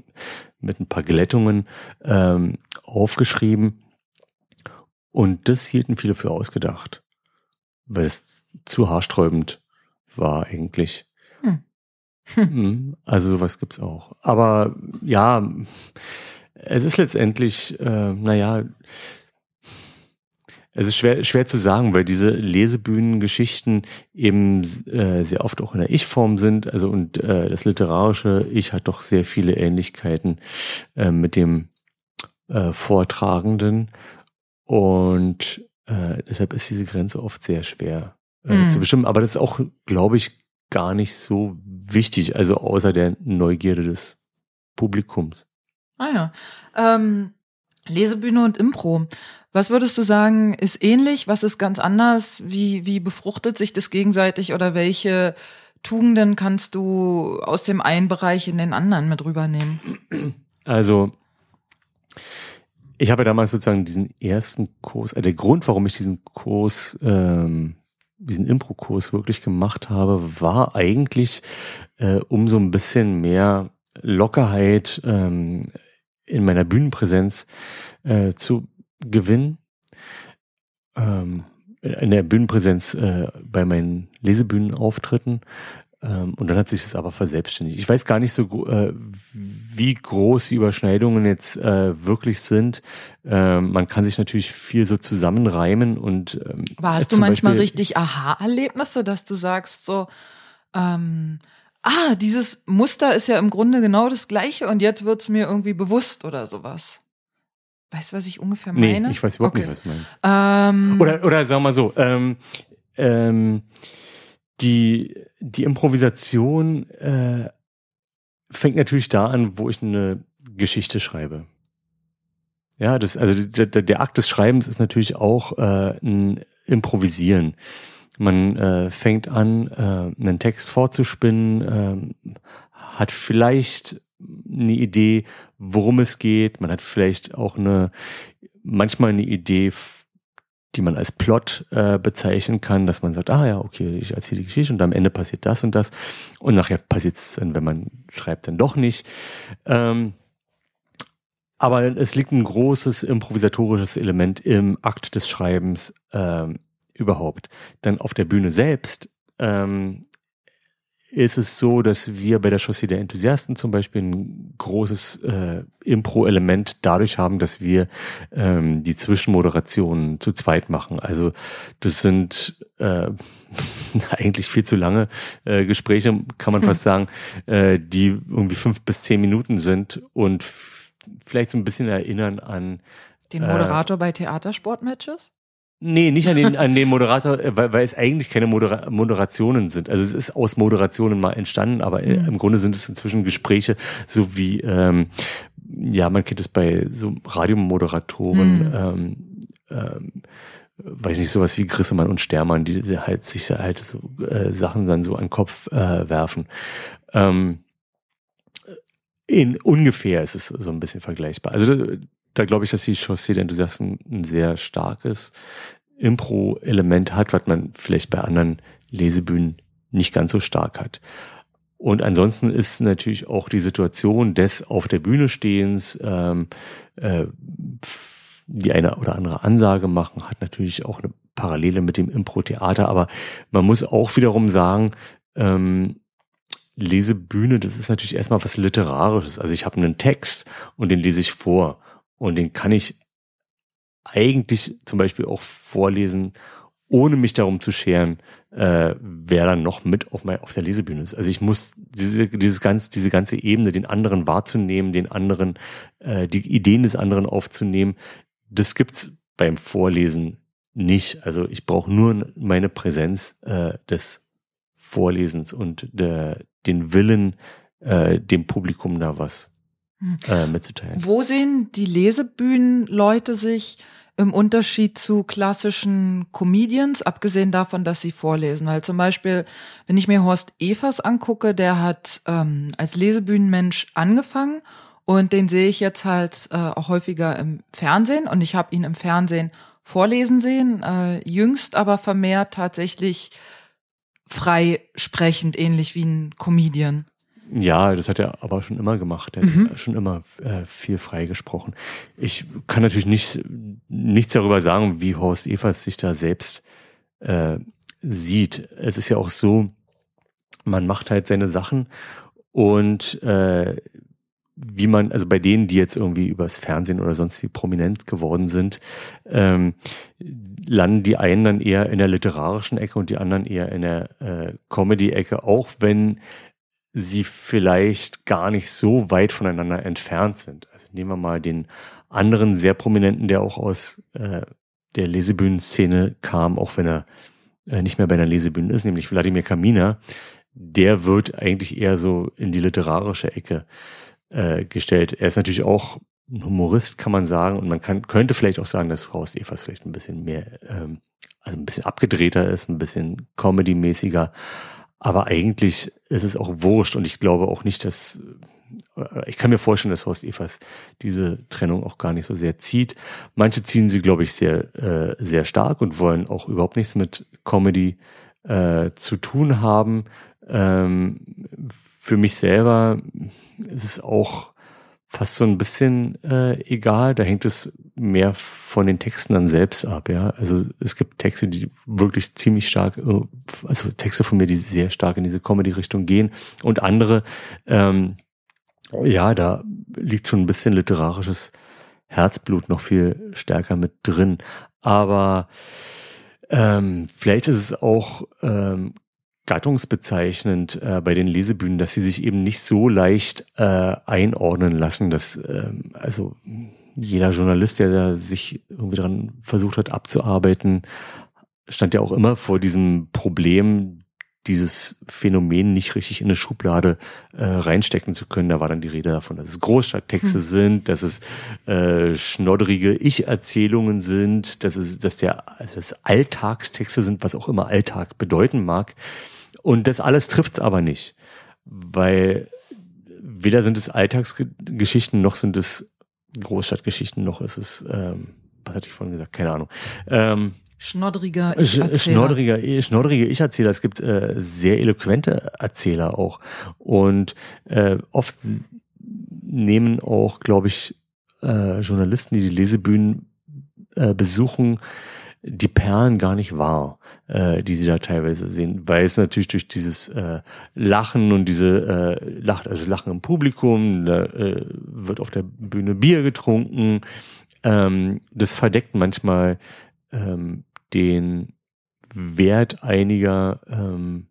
mit ein paar Glättungen ähm, aufgeschrieben. Und das hielten viele für ausgedacht, weil es zu haarsträubend war eigentlich. Hm. hm. also sowas gibt's auch. Aber ja, es ist letztendlich, äh, naja, es ist schwer, schwer zu sagen, weil diese Lesebühnengeschichten eben äh, sehr oft auch in der Ich-Form sind. Also und äh, das literarische Ich hat doch sehr viele Ähnlichkeiten äh, mit dem äh, Vortragenden. Und äh, deshalb ist diese Grenze oft sehr schwer mhm. zu bestimmen. Aber das ist auch, glaube ich, gar nicht so wichtig. Also außer der Neugierde des Publikums. Ah ja. Ähm, Lesebühne und Impro. Was würdest du sagen, ist ähnlich? Was ist ganz anders? Wie, wie befruchtet sich das gegenseitig oder welche Tugenden kannst du aus dem einen Bereich in den anderen mit rübernehmen? Also, ich habe damals sozusagen diesen ersten Kurs, äh, der Grund, warum ich diesen Kurs, ähm, diesen Impro-Kurs wirklich gemacht habe, war eigentlich, äh, um so ein bisschen mehr Lockerheit ähm, in meiner Bühnenpräsenz äh, zu gewinnen. Ähm, in der Bühnenpräsenz äh, bei meinen Lesebühnenauftritten. Ähm, und dann hat sich das aber verselbstständigt. Ich weiß gar nicht so, äh, wie groß die Überschneidungen jetzt äh, wirklich sind. Ähm, man kann sich natürlich viel so zusammenreimen und ähm, Warst du manchmal Beispiel, richtig Aha-Erlebnisse, dass du sagst so, ähm, ah, dieses Muster ist ja im Grunde genau das gleiche und jetzt wird's mir irgendwie bewusst oder sowas? Weißt du, was ich ungefähr meine? Nee, ich weiß überhaupt okay. nicht, was du meinst. Ähm, oder, oder sagen wir mal so, ähm, ähm, die, die Improvisation äh, fängt natürlich da an, wo ich eine Geschichte schreibe. Ja, das, also der, der Akt des Schreibens ist natürlich auch äh, ein Improvisieren. Man äh, fängt an, äh, einen Text vorzuspinnen, äh, hat vielleicht eine Idee, worum es geht. Man hat vielleicht auch eine, manchmal eine Idee, die man als Plot äh, bezeichnen kann, dass man sagt, ah ja, okay, ich erzähle die Geschichte und am Ende passiert das und das und nachher passiert es dann, wenn man schreibt, dann doch nicht. Ähm, aber es liegt ein großes improvisatorisches Element im Akt des Schreibens ähm, überhaupt. Dann auf der Bühne selbst ähm, ist es so, dass wir bei der Chaussee der Enthusiasten zum Beispiel ein großes äh, Impro-Element dadurch haben, dass wir ähm, die Zwischenmoderationen zu zweit machen. Also das sind äh, eigentlich viel zu lange äh, Gespräche, kann man fast sagen, äh, die irgendwie fünf bis zehn Minuten sind und vielleicht so ein bisschen erinnern an den Moderator äh, bei Theatersportmatches? Nee, nicht an den, an den Moderator, äh, weil, weil es eigentlich keine Modera Moderationen sind. Also es ist aus Moderationen mal entstanden, aber mhm. im Grunde sind es inzwischen Gespräche, so wie, ähm, ja, man kennt es bei so Radiomoderatoren, mhm. ähm, ähm, weiß nicht, sowas wie Grissemann und Stermann, die halt sich halt so äh, Sachen dann so an den Kopf äh, werfen. Ähm, in ungefähr ist es so ein bisschen vergleichbar. Also da glaube ich, dass die Chaussee der Enthusiasten ein sehr starkes Impro-Element hat, was man vielleicht bei anderen Lesebühnen nicht ganz so stark hat. Und ansonsten ist natürlich auch die Situation des auf der Bühne stehens, ähm, äh, die eine oder andere Ansage machen, hat natürlich auch eine Parallele mit dem Impro-Theater. Aber man muss auch wiederum sagen, ähm, Lesebühne, das ist natürlich erstmal was Literarisches. Also ich habe einen Text und den lese ich vor. Und den kann ich eigentlich zum Beispiel auch vorlesen, ohne mich darum zu scheren, äh, wer dann noch mit auf, mein, auf der Lesebühne ist. Also ich muss diese, dieses ganz, diese ganze Ebene, den anderen wahrzunehmen, den anderen, äh, die Ideen des anderen aufzunehmen, das gibt's beim Vorlesen nicht. Also ich brauche nur meine Präsenz äh, des Vorlesens und der, den Willen, äh, dem Publikum da was. Äh, mitzuteilen. Wo sehen die Lesebühnenleute sich im Unterschied zu klassischen Comedians, abgesehen davon, dass sie vorlesen. Weil zum Beispiel, wenn ich mir Horst Evers angucke, der hat ähm, als Lesebühnenmensch angefangen und den sehe ich jetzt halt äh, auch häufiger im Fernsehen und ich habe ihn im Fernsehen vorlesen sehen, äh, jüngst aber vermehrt tatsächlich frei sprechend, ähnlich wie ein Comedian. Ja, das hat er aber schon immer gemacht. Er mhm. hat schon immer äh, viel freigesprochen. Ich kann natürlich nicht, nichts darüber sagen, wie Horst Evers sich da selbst äh, sieht. Es ist ja auch so, man macht halt seine Sachen und äh, wie man, also bei denen, die jetzt irgendwie übers Fernsehen oder sonst wie prominent geworden sind, ähm, landen die einen dann eher in der literarischen Ecke und die anderen eher in der äh, Comedy-Ecke, auch wenn sie vielleicht gar nicht so weit voneinander entfernt sind. Also nehmen wir mal den anderen sehr prominenten, der auch aus äh, der Lesebühnenszene kam, auch wenn er äh, nicht mehr bei einer Lesebühne ist, nämlich Wladimir Kamina. Der wird eigentlich eher so in die literarische Ecke äh, gestellt. Er ist natürlich auch ein Humorist, kann man sagen, und man kann, könnte vielleicht auch sagen, dass Faust Evers vielleicht ein bisschen mehr, ähm, also ein bisschen abgedrehter ist, ein bisschen Comedy-mäßiger. Aber eigentlich ist es auch wurscht und ich glaube auch nicht, dass äh, ich kann mir vorstellen, dass Horst Evers diese Trennung auch gar nicht so sehr zieht. Manche ziehen sie, glaube ich, sehr, äh, sehr stark und wollen auch überhaupt nichts mit Comedy äh, zu tun haben. Ähm, für mich selber ist es auch fast so ein bisschen äh, egal. Da hängt es mehr von den Texten dann selbst ab, ja. Also es gibt Texte, die wirklich ziemlich stark, äh, also Texte von mir, die sehr stark in diese Comedy-Richtung gehen und andere, ähm, ja, da liegt schon ein bisschen literarisches Herzblut noch viel stärker mit drin. Aber ähm, vielleicht ist es auch ähm, gattungsbezeichnend äh, bei den Lesebühnen, dass sie sich eben nicht so leicht äh, einordnen lassen, dass ähm, also jeder Journalist, der da sich irgendwie dran versucht hat abzuarbeiten, stand ja auch immer vor diesem Problem, dieses Phänomen nicht richtig in eine Schublade äh, reinstecken zu können. Da war dann die Rede davon, dass es Großstadttexte hm. sind, dass es äh, schnodderige Ich-Erzählungen sind, dass es, dass der, also dass Alltagstexte sind, was auch immer Alltag bedeuten mag. Und das alles trifft's aber nicht, weil weder sind es Alltagsgeschichten noch sind es Großstadtgeschichten noch ist es, ähm, was hatte ich vorhin gesagt, keine Ahnung. Ähm, Schnoddriger Ich-Erzähler. Schnoddriger, schnoddrige Ich-Erzähler. Es gibt äh, sehr eloquente Erzähler auch. Und äh, oft nehmen auch, glaube ich, äh, Journalisten, die die Lesebühnen äh, besuchen, die Perlen gar nicht wahr, äh, die sie da teilweise sehen, weil es natürlich durch dieses äh, Lachen und diese äh, Lachen, also Lachen im Publikum, da äh, wird auf der Bühne Bier getrunken, ähm, das verdeckt manchmal ähm, den Wert einiger ähm,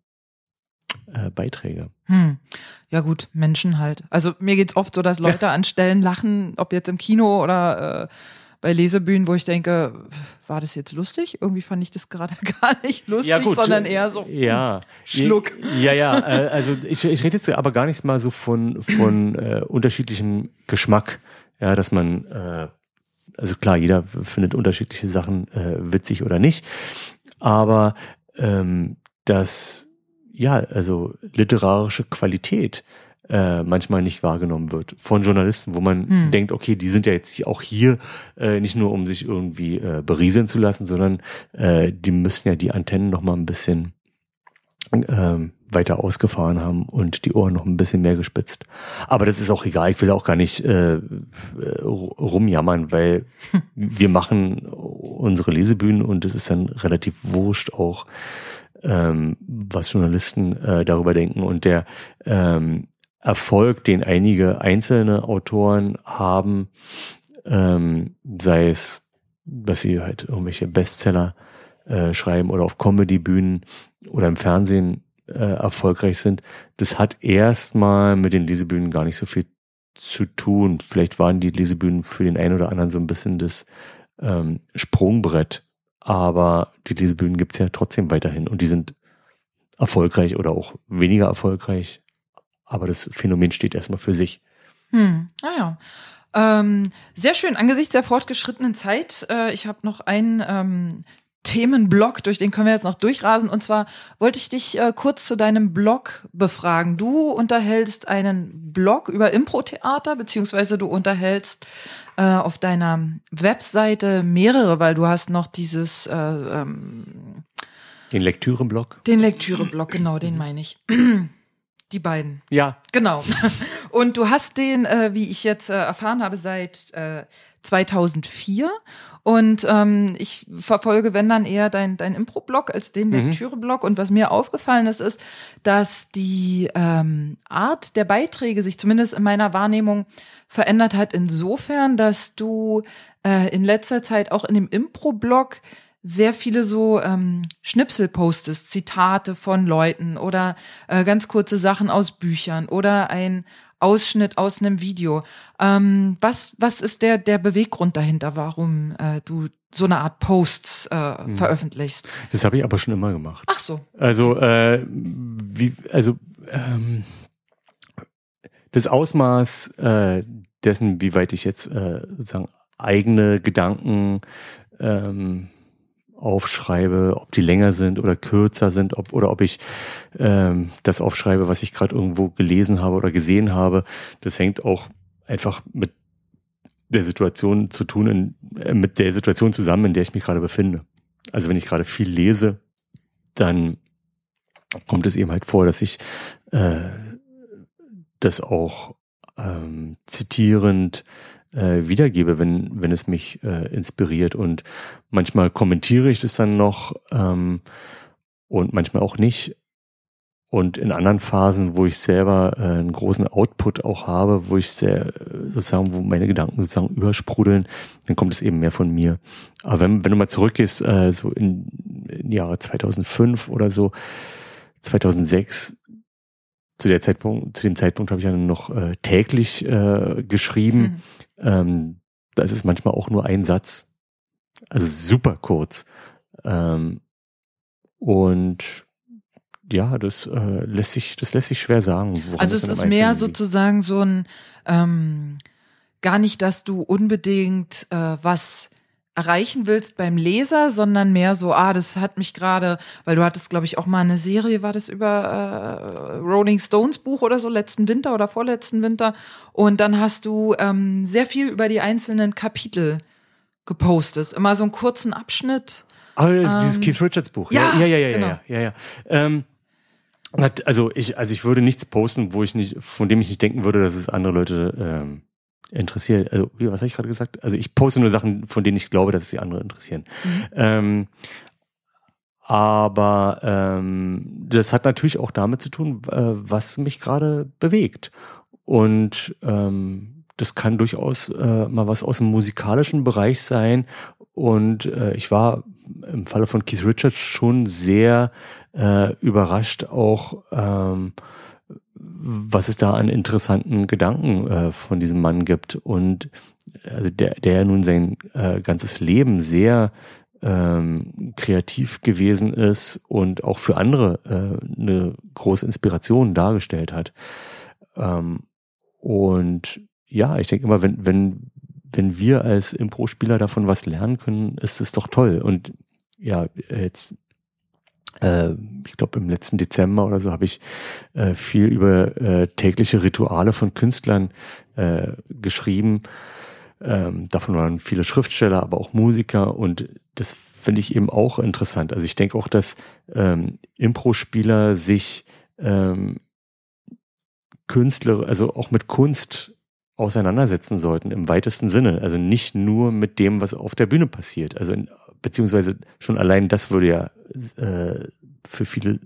äh, Beiträge. Hm. Ja gut, Menschen halt. Also mir geht's oft so, dass Leute an Stellen lachen, ob jetzt im Kino oder äh, bei Lesebühnen, wo ich denke, war das jetzt lustig? Irgendwie fand ich das gerade gar nicht lustig, ja, sondern eher so ja, Schluck. Ja, ja, äh, also ich, ich rede jetzt aber gar nicht mal so von, von äh, unterschiedlichem Geschmack, ja, dass man, äh, also klar, jeder findet unterschiedliche Sachen äh, witzig oder nicht, aber ähm, dass, ja, also literarische Qualität äh, manchmal nicht wahrgenommen wird von Journalisten, wo man hm. denkt, okay, die sind ja jetzt auch hier äh, nicht nur, um sich irgendwie äh, berieseln zu lassen, sondern äh, die müssen ja die Antennen noch mal ein bisschen ähm, weiter ausgefahren haben und die Ohren noch ein bisschen mehr gespitzt. Aber das ist auch egal, ich will auch gar nicht äh, rumjammern, weil wir machen unsere Lesebühnen und es ist dann relativ wurscht auch, ähm, was Journalisten äh, darüber denken. Und der ähm, Erfolg, den einige einzelne Autoren haben, ähm, sei es, dass sie halt irgendwelche Bestseller äh, schreiben oder auf Comedy-Bühnen oder im Fernsehen äh, erfolgreich sind, das hat erstmal mit den Lesebühnen gar nicht so viel zu tun. Vielleicht waren die Lesebühnen für den einen oder anderen so ein bisschen das ähm, Sprungbrett, aber die Lesebühnen gibt's ja trotzdem weiterhin und die sind erfolgreich oder auch weniger erfolgreich. Aber das Phänomen steht erstmal für sich. Hm, naja. Ähm, sehr schön. Angesichts der fortgeschrittenen Zeit, äh, ich habe noch einen ähm, Themenblock, durch den können wir jetzt noch durchrasen. Und zwar wollte ich dich äh, kurz zu deinem Blog befragen. Du unterhältst einen Blog über Impro-Theater, beziehungsweise du unterhältst äh, auf deiner Webseite mehrere, weil du hast noch dieses äh, ähm, den Lektüre-Blog. Den Lektüre-Blog, genau, den meine ich. Die beiden. Ja. Genau. Und du hast den, äh, wie ich jetzt äh, erfahren habe, seit äh, 2004. Und ähm, ich verfolge, wenn dann eher dein, dein Impro-Blog als den mhm. Lektüre-Blog. Und was mir aufgefallen ist, ist, dass die ähm, Art der Beiträge sich zumindest in meiner Wahrnehmung verändert hat insofern, dass du äh, in letzter Zeit auch in dem Impro-Blog sehr viele so ähm, Schnipsel postest, Zitate von Leuten oder äh, ganz kurze Sachen aus Büchern oder ein Ausschnitt aus einem Video. Ähm, was, was ist der, der Beweggrund dahinter, warum äh, du so eine Art Posts äh, hm. veröffentlichst? Das habe ich aber schon immer gemacht. Ach so. Also, äh, wie, also ähm, das Ausmaß äh, dessen, wie weit ich jetzt äh, sozusagen eigene Gedanken ähm, aufschreibe, ob die länger sind oder kürzer sind, ob, oder ob ich ähm, das aufschreibe, was ich gerade irgendwo gelesen habe oder gesehen habe. Das hängt auch einfach mit der Situation zu tun, in, äh, mit der Situation zusammen, in der ich mich gerade befinde. Also wenn ich gerade viel lese, dann kommt es eben halt vor, dass ich äh, das auch ähm, zitierend äh, wiedergebe, wenn, wenn es mich äh, inspiriert. Und manchmal kommentiere ich das dann noch ähm, und manchmal auch nicht. Und in anderen Phasen, wo ich selber äh, einen großen Output auch habe, wo ich sehr, sozusagen, wo meine Gedanken sozusagen übersprudeln, dann kommt es eben mehr von mir. Aber wenn, wenn du mal zurückgehst, äh, so in, in Jahre 2005 oder so, 2006, zu der Zeitpunkt, zu dem Zeitpunkt habe ich ja noch äh, täglich äh, geschrieben. Ähm, da ist es manchmal auch nur ein Satz. Also super kurz. Ähm, und ja, das äh, lässt sich, das lässt sich schwer sagen. Also es ist mehr sozusagen so ein ähm, gar nicht, dass du unbedingt äh, was erreichen willst beim Leser, sondern mehr so, ah, das hat mich gerade, weil du hattest, glaube ich, auch mal eine Serie, war das über äh, Rolling Stones Buch oder so, letzten Winter oder vorletzten Winter. Und dann hast du ähm, sehr viel über die einzelnen Kapitel gepostet. Immer so einen kurzen Abschnitt. Ah, dieses ähm, Keith Richards Buch. Ja, ja, ja, ja, genau. ja, ja, ja. Ähm, also ich, also ich würde nichts posten, wo ich nicht, von dem ich nicht denken würde, dass es andere Leute ähm, interessiert, also was habe ich gerade gesagt? Also ich poste nur Sachen, von denen ich glaube, dass es die andere interessieren. Mhm. Ähm, aber ähm, das hat natürlich auch damit zu tun, äh, was mich gerade bewegt. Und ähm, das kann durchaus äh, mal was aus dem musikalischen Bereich sein. Und äh, ich war im Falle von Keith Richards schon sehr äh, überrascht, auch ähm, was es da an interessanten Gedanken äh, von diesem Mann gibt und also der, der nun sein äh, ganzes Leben sehr ähm, kreativ gewesen ist und auch für andere äh, eine große Inspiration dargestellt hat. Ähm, und ja, ich denke immer, wenn, wenn, wenn wir als Impro-Spieler davon was lernen können, ist es doch toll. Und ja, jetzt ich glaube im letzten Dezember oder so habe ich äh, viel über äh, tägliche Rituale von Künstlern äh, geschrieben. Ähm, davon waren viele Schriftsteller, aber auch Musiker und das finde ich eben auch interessant. Also ich denke auch, dass ähm, Impro-Spieler sich ähm, Künstler, also auch mit Kunst auseinandersetzen sollten im weitesten Sinne. Also nicht nur mit dem, was auf der Bühne passiert. Also in, beziehungsweise schon allein das würde ja äh, für viele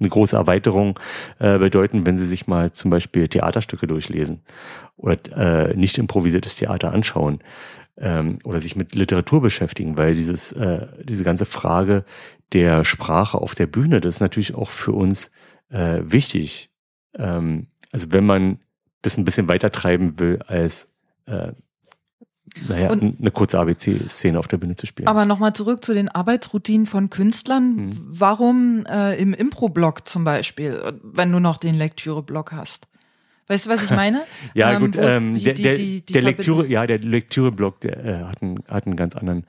eine große Erweiterung äh, bedeuten, wenn sie sich mal zum Beispiel Theaterstücke durchlesen oder äh, nicht improvisiertes Theater anschauen. ähm, oder sich mit Literatur beschäftigen, weil dieses, äh, diese ganze Frage der Sprache auf der Bühne, das ist natürlich auch für uns äh, wichtig. Ähm, also wenn man das ein bisschen weiter treiben will, als äh, naja, und, eine kurze ABC-Szene auf der Bühne zu spielen. Aber nochmal zurück zu den Arbeitsroutinen von Künstlern. Hm. Warum äh, im Impro-Block zum Beispiel, wenn du noch den Lektüre-Block hast? Weißt du, was ich meine? ja, ähm, gut, ähm, die, der, der, die, die der Lektüre, ja, der Lektüre-Block, der äh, hat, einen, hat einen ganz anderen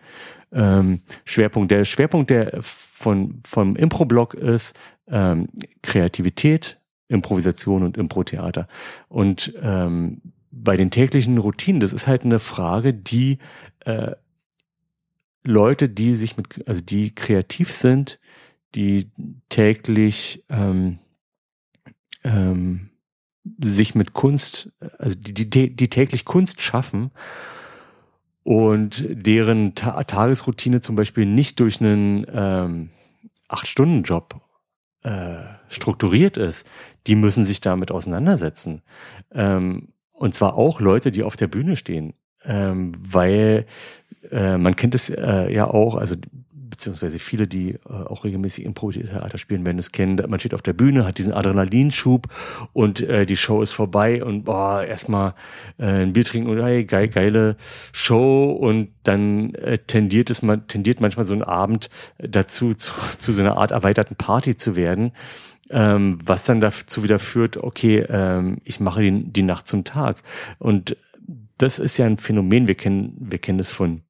ähm, Schwerpunkt. Der Schwerpunkt der von, vom Impro-Block ist ähm, Kreativität, Improvisation und Impro-Theater. Und ähm, bei den täglichen Routinen, das ist halt eine Frage, die äh, Leute, die sich mit, also die kreativ sind, die täglich ähm, ähm, sich mit Kunst, also die, die, die täglich Kunst schaffen und deren Ta Tagesroutine zum Beispiel nicht durch einen ähm, Acht-Stunden-Job äh, strukturiert ist, die müssen sich damit auseinandersetzen. Ähm, und zwar auch Leute, die auf der Bühne stehen. Ähm, weil äh, man kennt es äh, ja auch, also beziehungsweise viele, die äh, auch regelmäßig Impro-Theater spielen, werden es kennen. Man steht auf der Bühne, hat diesen Adrenalinschub und äh, die Show ist vorbei und boah, erstmal äh, ein Bier trinken und hey, geil, geile Show und dann äh, tendiert es man tendiert manchmal so ein Abend dazu zu, zu so einer Art erweiterten Party zu werden. Ähm, was dann dazu wieder führt, okay, ähm, ich mache die, die Nacht zum Tag. Und das ist ja ein Phänomen, wir kennen, wir kennen es von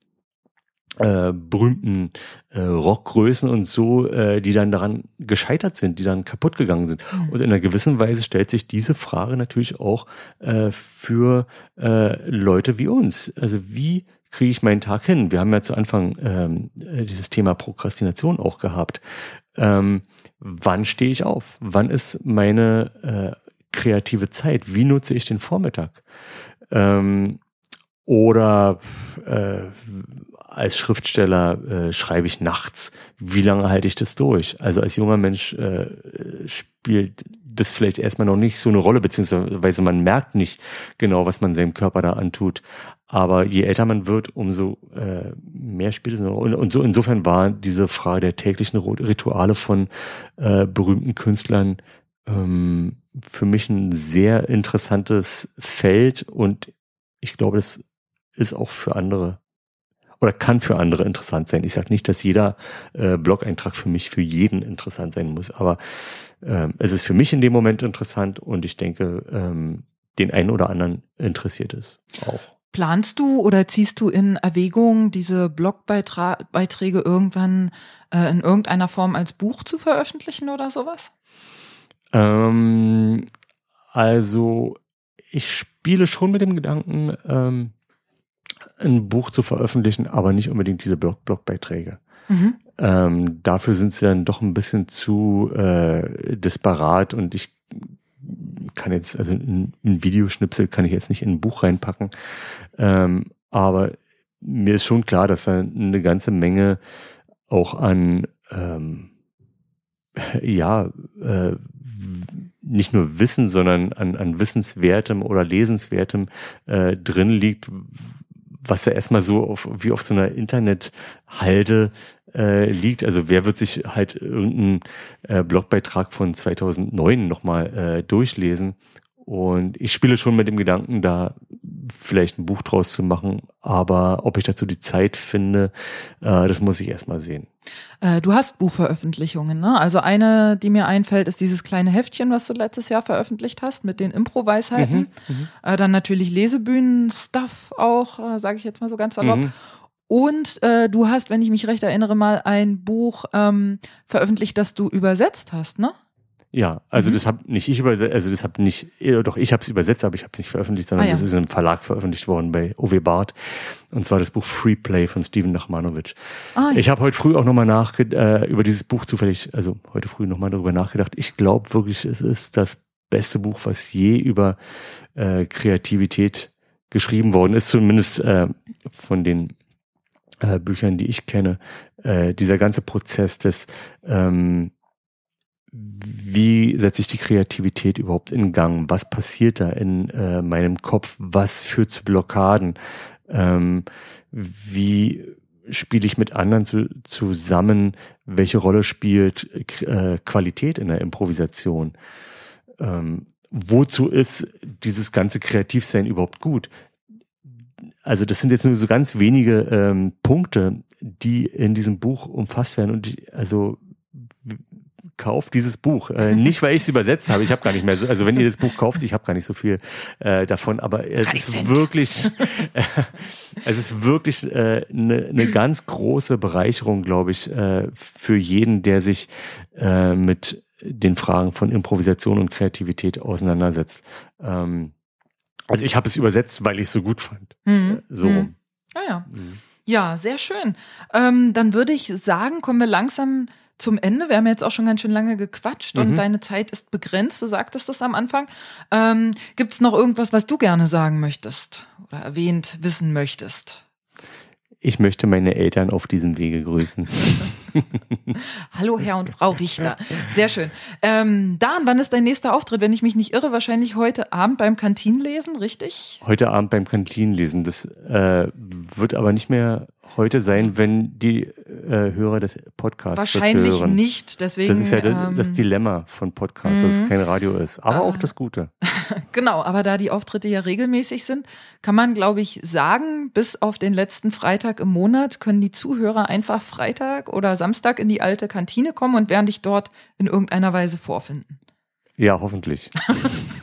äh, berühmten äh, Rockgrößen und so, äh, die dann daran gescheitert sind, die dann kaputt gegangen sind. Mhm. Und in einer gewissen Weise stellt sich diese Frage natürlich auch äh, für äh, Leute wie uns. Also wie kriege ich meinen Tag hin? Wir haben ja zu Anfang ähm, äh, dieses Thema Prokrastination auch gehabt. Ähm, wann stehe ich auf? Wann ist meine äh, kreative Zeit? Wie nutze ich den Vormittag? Ähm, oder äh, als Schriftsteller äh, schreibe ich nachts. Wie lange halte ich das durch? Also als junger Mensch äh, spielt das vielleicht erstmal noch nicht so eine Rolle, beziehungsweise man merkt nicht genau, was man seinem Körper da antut. Aber je älter man wird, umso äh, mehr spielt es. Und, und so insofern war diese Frage der täglichen Rituale von äh, berühmten Künstlern ähm, für mich ein sehr interessantes Feld und ich glaube, das ist auch für andere oder kann für andere interessant sein. Ich sage nicht, dass jeder äh, Blog-Eintrag für mich für jeden interessant sein muss, aber ähm, es ist für mich in dem Moment interessant und ich denke, ähm, den einen oder anderen interessiert es auch. Planst du oder ziehst du in Erwägung, diese Blogbeiträge irgendwann äh, in irgendeiner Form als Buch zu veröffentlichen oder sowas? Ähm, also ich spiele schon mit dem Gedanken, ähm, ein Buch zu veröffentlichen, aber nicht unbedingt diese Blog Blogbeiträge. Mhm. Ähm, dafür sind sie dann doch ein bisschen zu äh, disparat und ich kann jetzt, also ein, ein Videoschnipsel kann ich jetzt nicht in ein Buch reinpacken. Ähm, aber mir ist schon klar, dass da eine ganze Menge auch an ähm, ja, äh, nicht nur Wissen, sondern an, an Wissenswertem oder Lesenswertem äh, drin liegt, was ja erstmal so auf, wie auf so einer Internethalde äh, liegt. Also wer wird sich halt irgendeinen äh, Blogbeitrag von 2009 nochmal äh, durchlesen? Und ich spiele schon mit dem Gedanken, da vielleicht ein Buch draus zu machen, aber ob ich dazu die Zeit finde, äh, das muss ich erstmal sehen. Äh, du hast Buchveröffentlichungen, ne? Also eine, die mir einfällt, ist dieses kleine Heftchen, was du letztes Jahr veröffentlicht hast mit den Improweisheiten. Mhm, mhm. äh, dann natürlich Lesebühnen-Stuff auch, äh, sage ich jetzt mal so ganz salopp. Mhm. Und äh, du hast, wenn ich mich recht erinnere, mal ein Buch ähm, veröffentlicht, das du übersetzt hast, ne? Ja, also mhm. das habe nicht ich übersetzt, also das habe nicht, äh, doch ich habe es übersetzt, aber ich habe es nicht veröffentlicht, sondern ah, ja. das ist in einem Verlag veröffentlicht worden bei OW Barth. Und zwar das Buch Free Play von Steven Nachmanovic. Ah, ja. Ich habe heute früh auch nochmal äh, über dieses Buch zufällig, also heute früh nochmal darüber nachgedacht. Ich glaube wirklich, es ist das beste Buch, was je über äh, Kreativität geschrieben worden ist, zumindest äh, von den äh, Büchern, die ich kenne. Äh, dieser ganze Prozess des ähm, wie setze ich die Kreativität überhaupt in Gang? Was passiert da in äh, meinem Kopf? Was führt zu Blockaden? Ähm, wie spiele ich mit anderen zu, zusammen? Welche Rolle spielt äh, Qualität in der Improvisation? Ähm, wozu ist dieses ganze Kreativsein überhaupt gut? Also das sind jetzt nur so ganz wenige ähm, Punkte, die in diesem Buch umfasst werden. Und die, also kauft dieses Buch. Äh, nicht, weil ich es übersetzt habe. Ich habe gar nicht mehr so, also wenn ihr das Buch kauft, ich habe gar nicht so viel äh, davon, aber es ist wirklich, äh, es ist wirklich eine äh, ne, ganz große Bereicherung, glaube ich, äh, für jeden, der sich äh, mit den Fragen von Improvisation und Kreativität auseinandersetzt. Ähm, also ich habe es übersetzt, weil ich es so gut fand. Mhm. So. Mhm. Ah ja. Mhm. Ja, sehr schön. Ähm, dann würde ich sagen, kommen wir langsam zum Ende. Wir haben jetzt auch schon ganz schön lange gequatscht und mhm. deine Zeit ist begrenzt. Du sagtest das am Anfang. Ähm, Gibt es noch irgendwas, was du gerne sagen möchtest oder erwähnt wissen möchtest? Ich möchte meine Eltern auf diesem Wege grüßen. Hallo Herr und Frau Richter. Sehr schön. Ähm, Dan, wann ist dein nächster Auftritt? Wenn ich mich nicht irre, wahrscheinlich heute Abend beim Kantinenlesen, richtig? Heute Abend beim Kantinenlesen. Das äh, wird aber nicht mehr heute sein, wenn die äh, Hörer des Podcasts Wahrscheinlich das hören. nicht, deswegen. Das ist ja ähm, das Dilemma von Podcasts, dass es mhm. kein Radio ist, aber äh, auch das Gute. genau, aber da die Auftritte ja regelmäßig sind, kann man, glaube ich, sagen, bis auf den letzten Freitag im Monat können die Zuhörer einfach Freitag oder Samstag in die alte Kantine kommen und werden dich dort in irgendeiner Weise vorfinden. Ja, hoffentlich.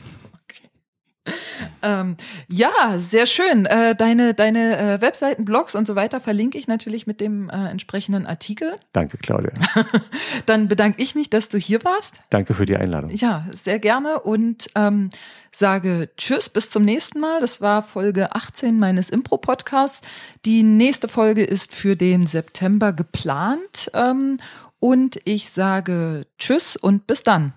Ähm, ja, sehr schön. Äh, deine deine äh, Webseiten, Blogs und so weiter verlinke ich natürlich mit dem äh, entsprechenden Artikel. Danke, Claudia. Dann bedanke ich mich, dass du hier warst. Danke für die Einladung. Ja, sehr gerne und ähm, sage Tschüss, bis zum nächsten Mal. Das war Folge 18 meines Impro-Podcasts. Die nächste Folge ist für den September geplant. Ähm, und ich sage Tschüss und bis dann.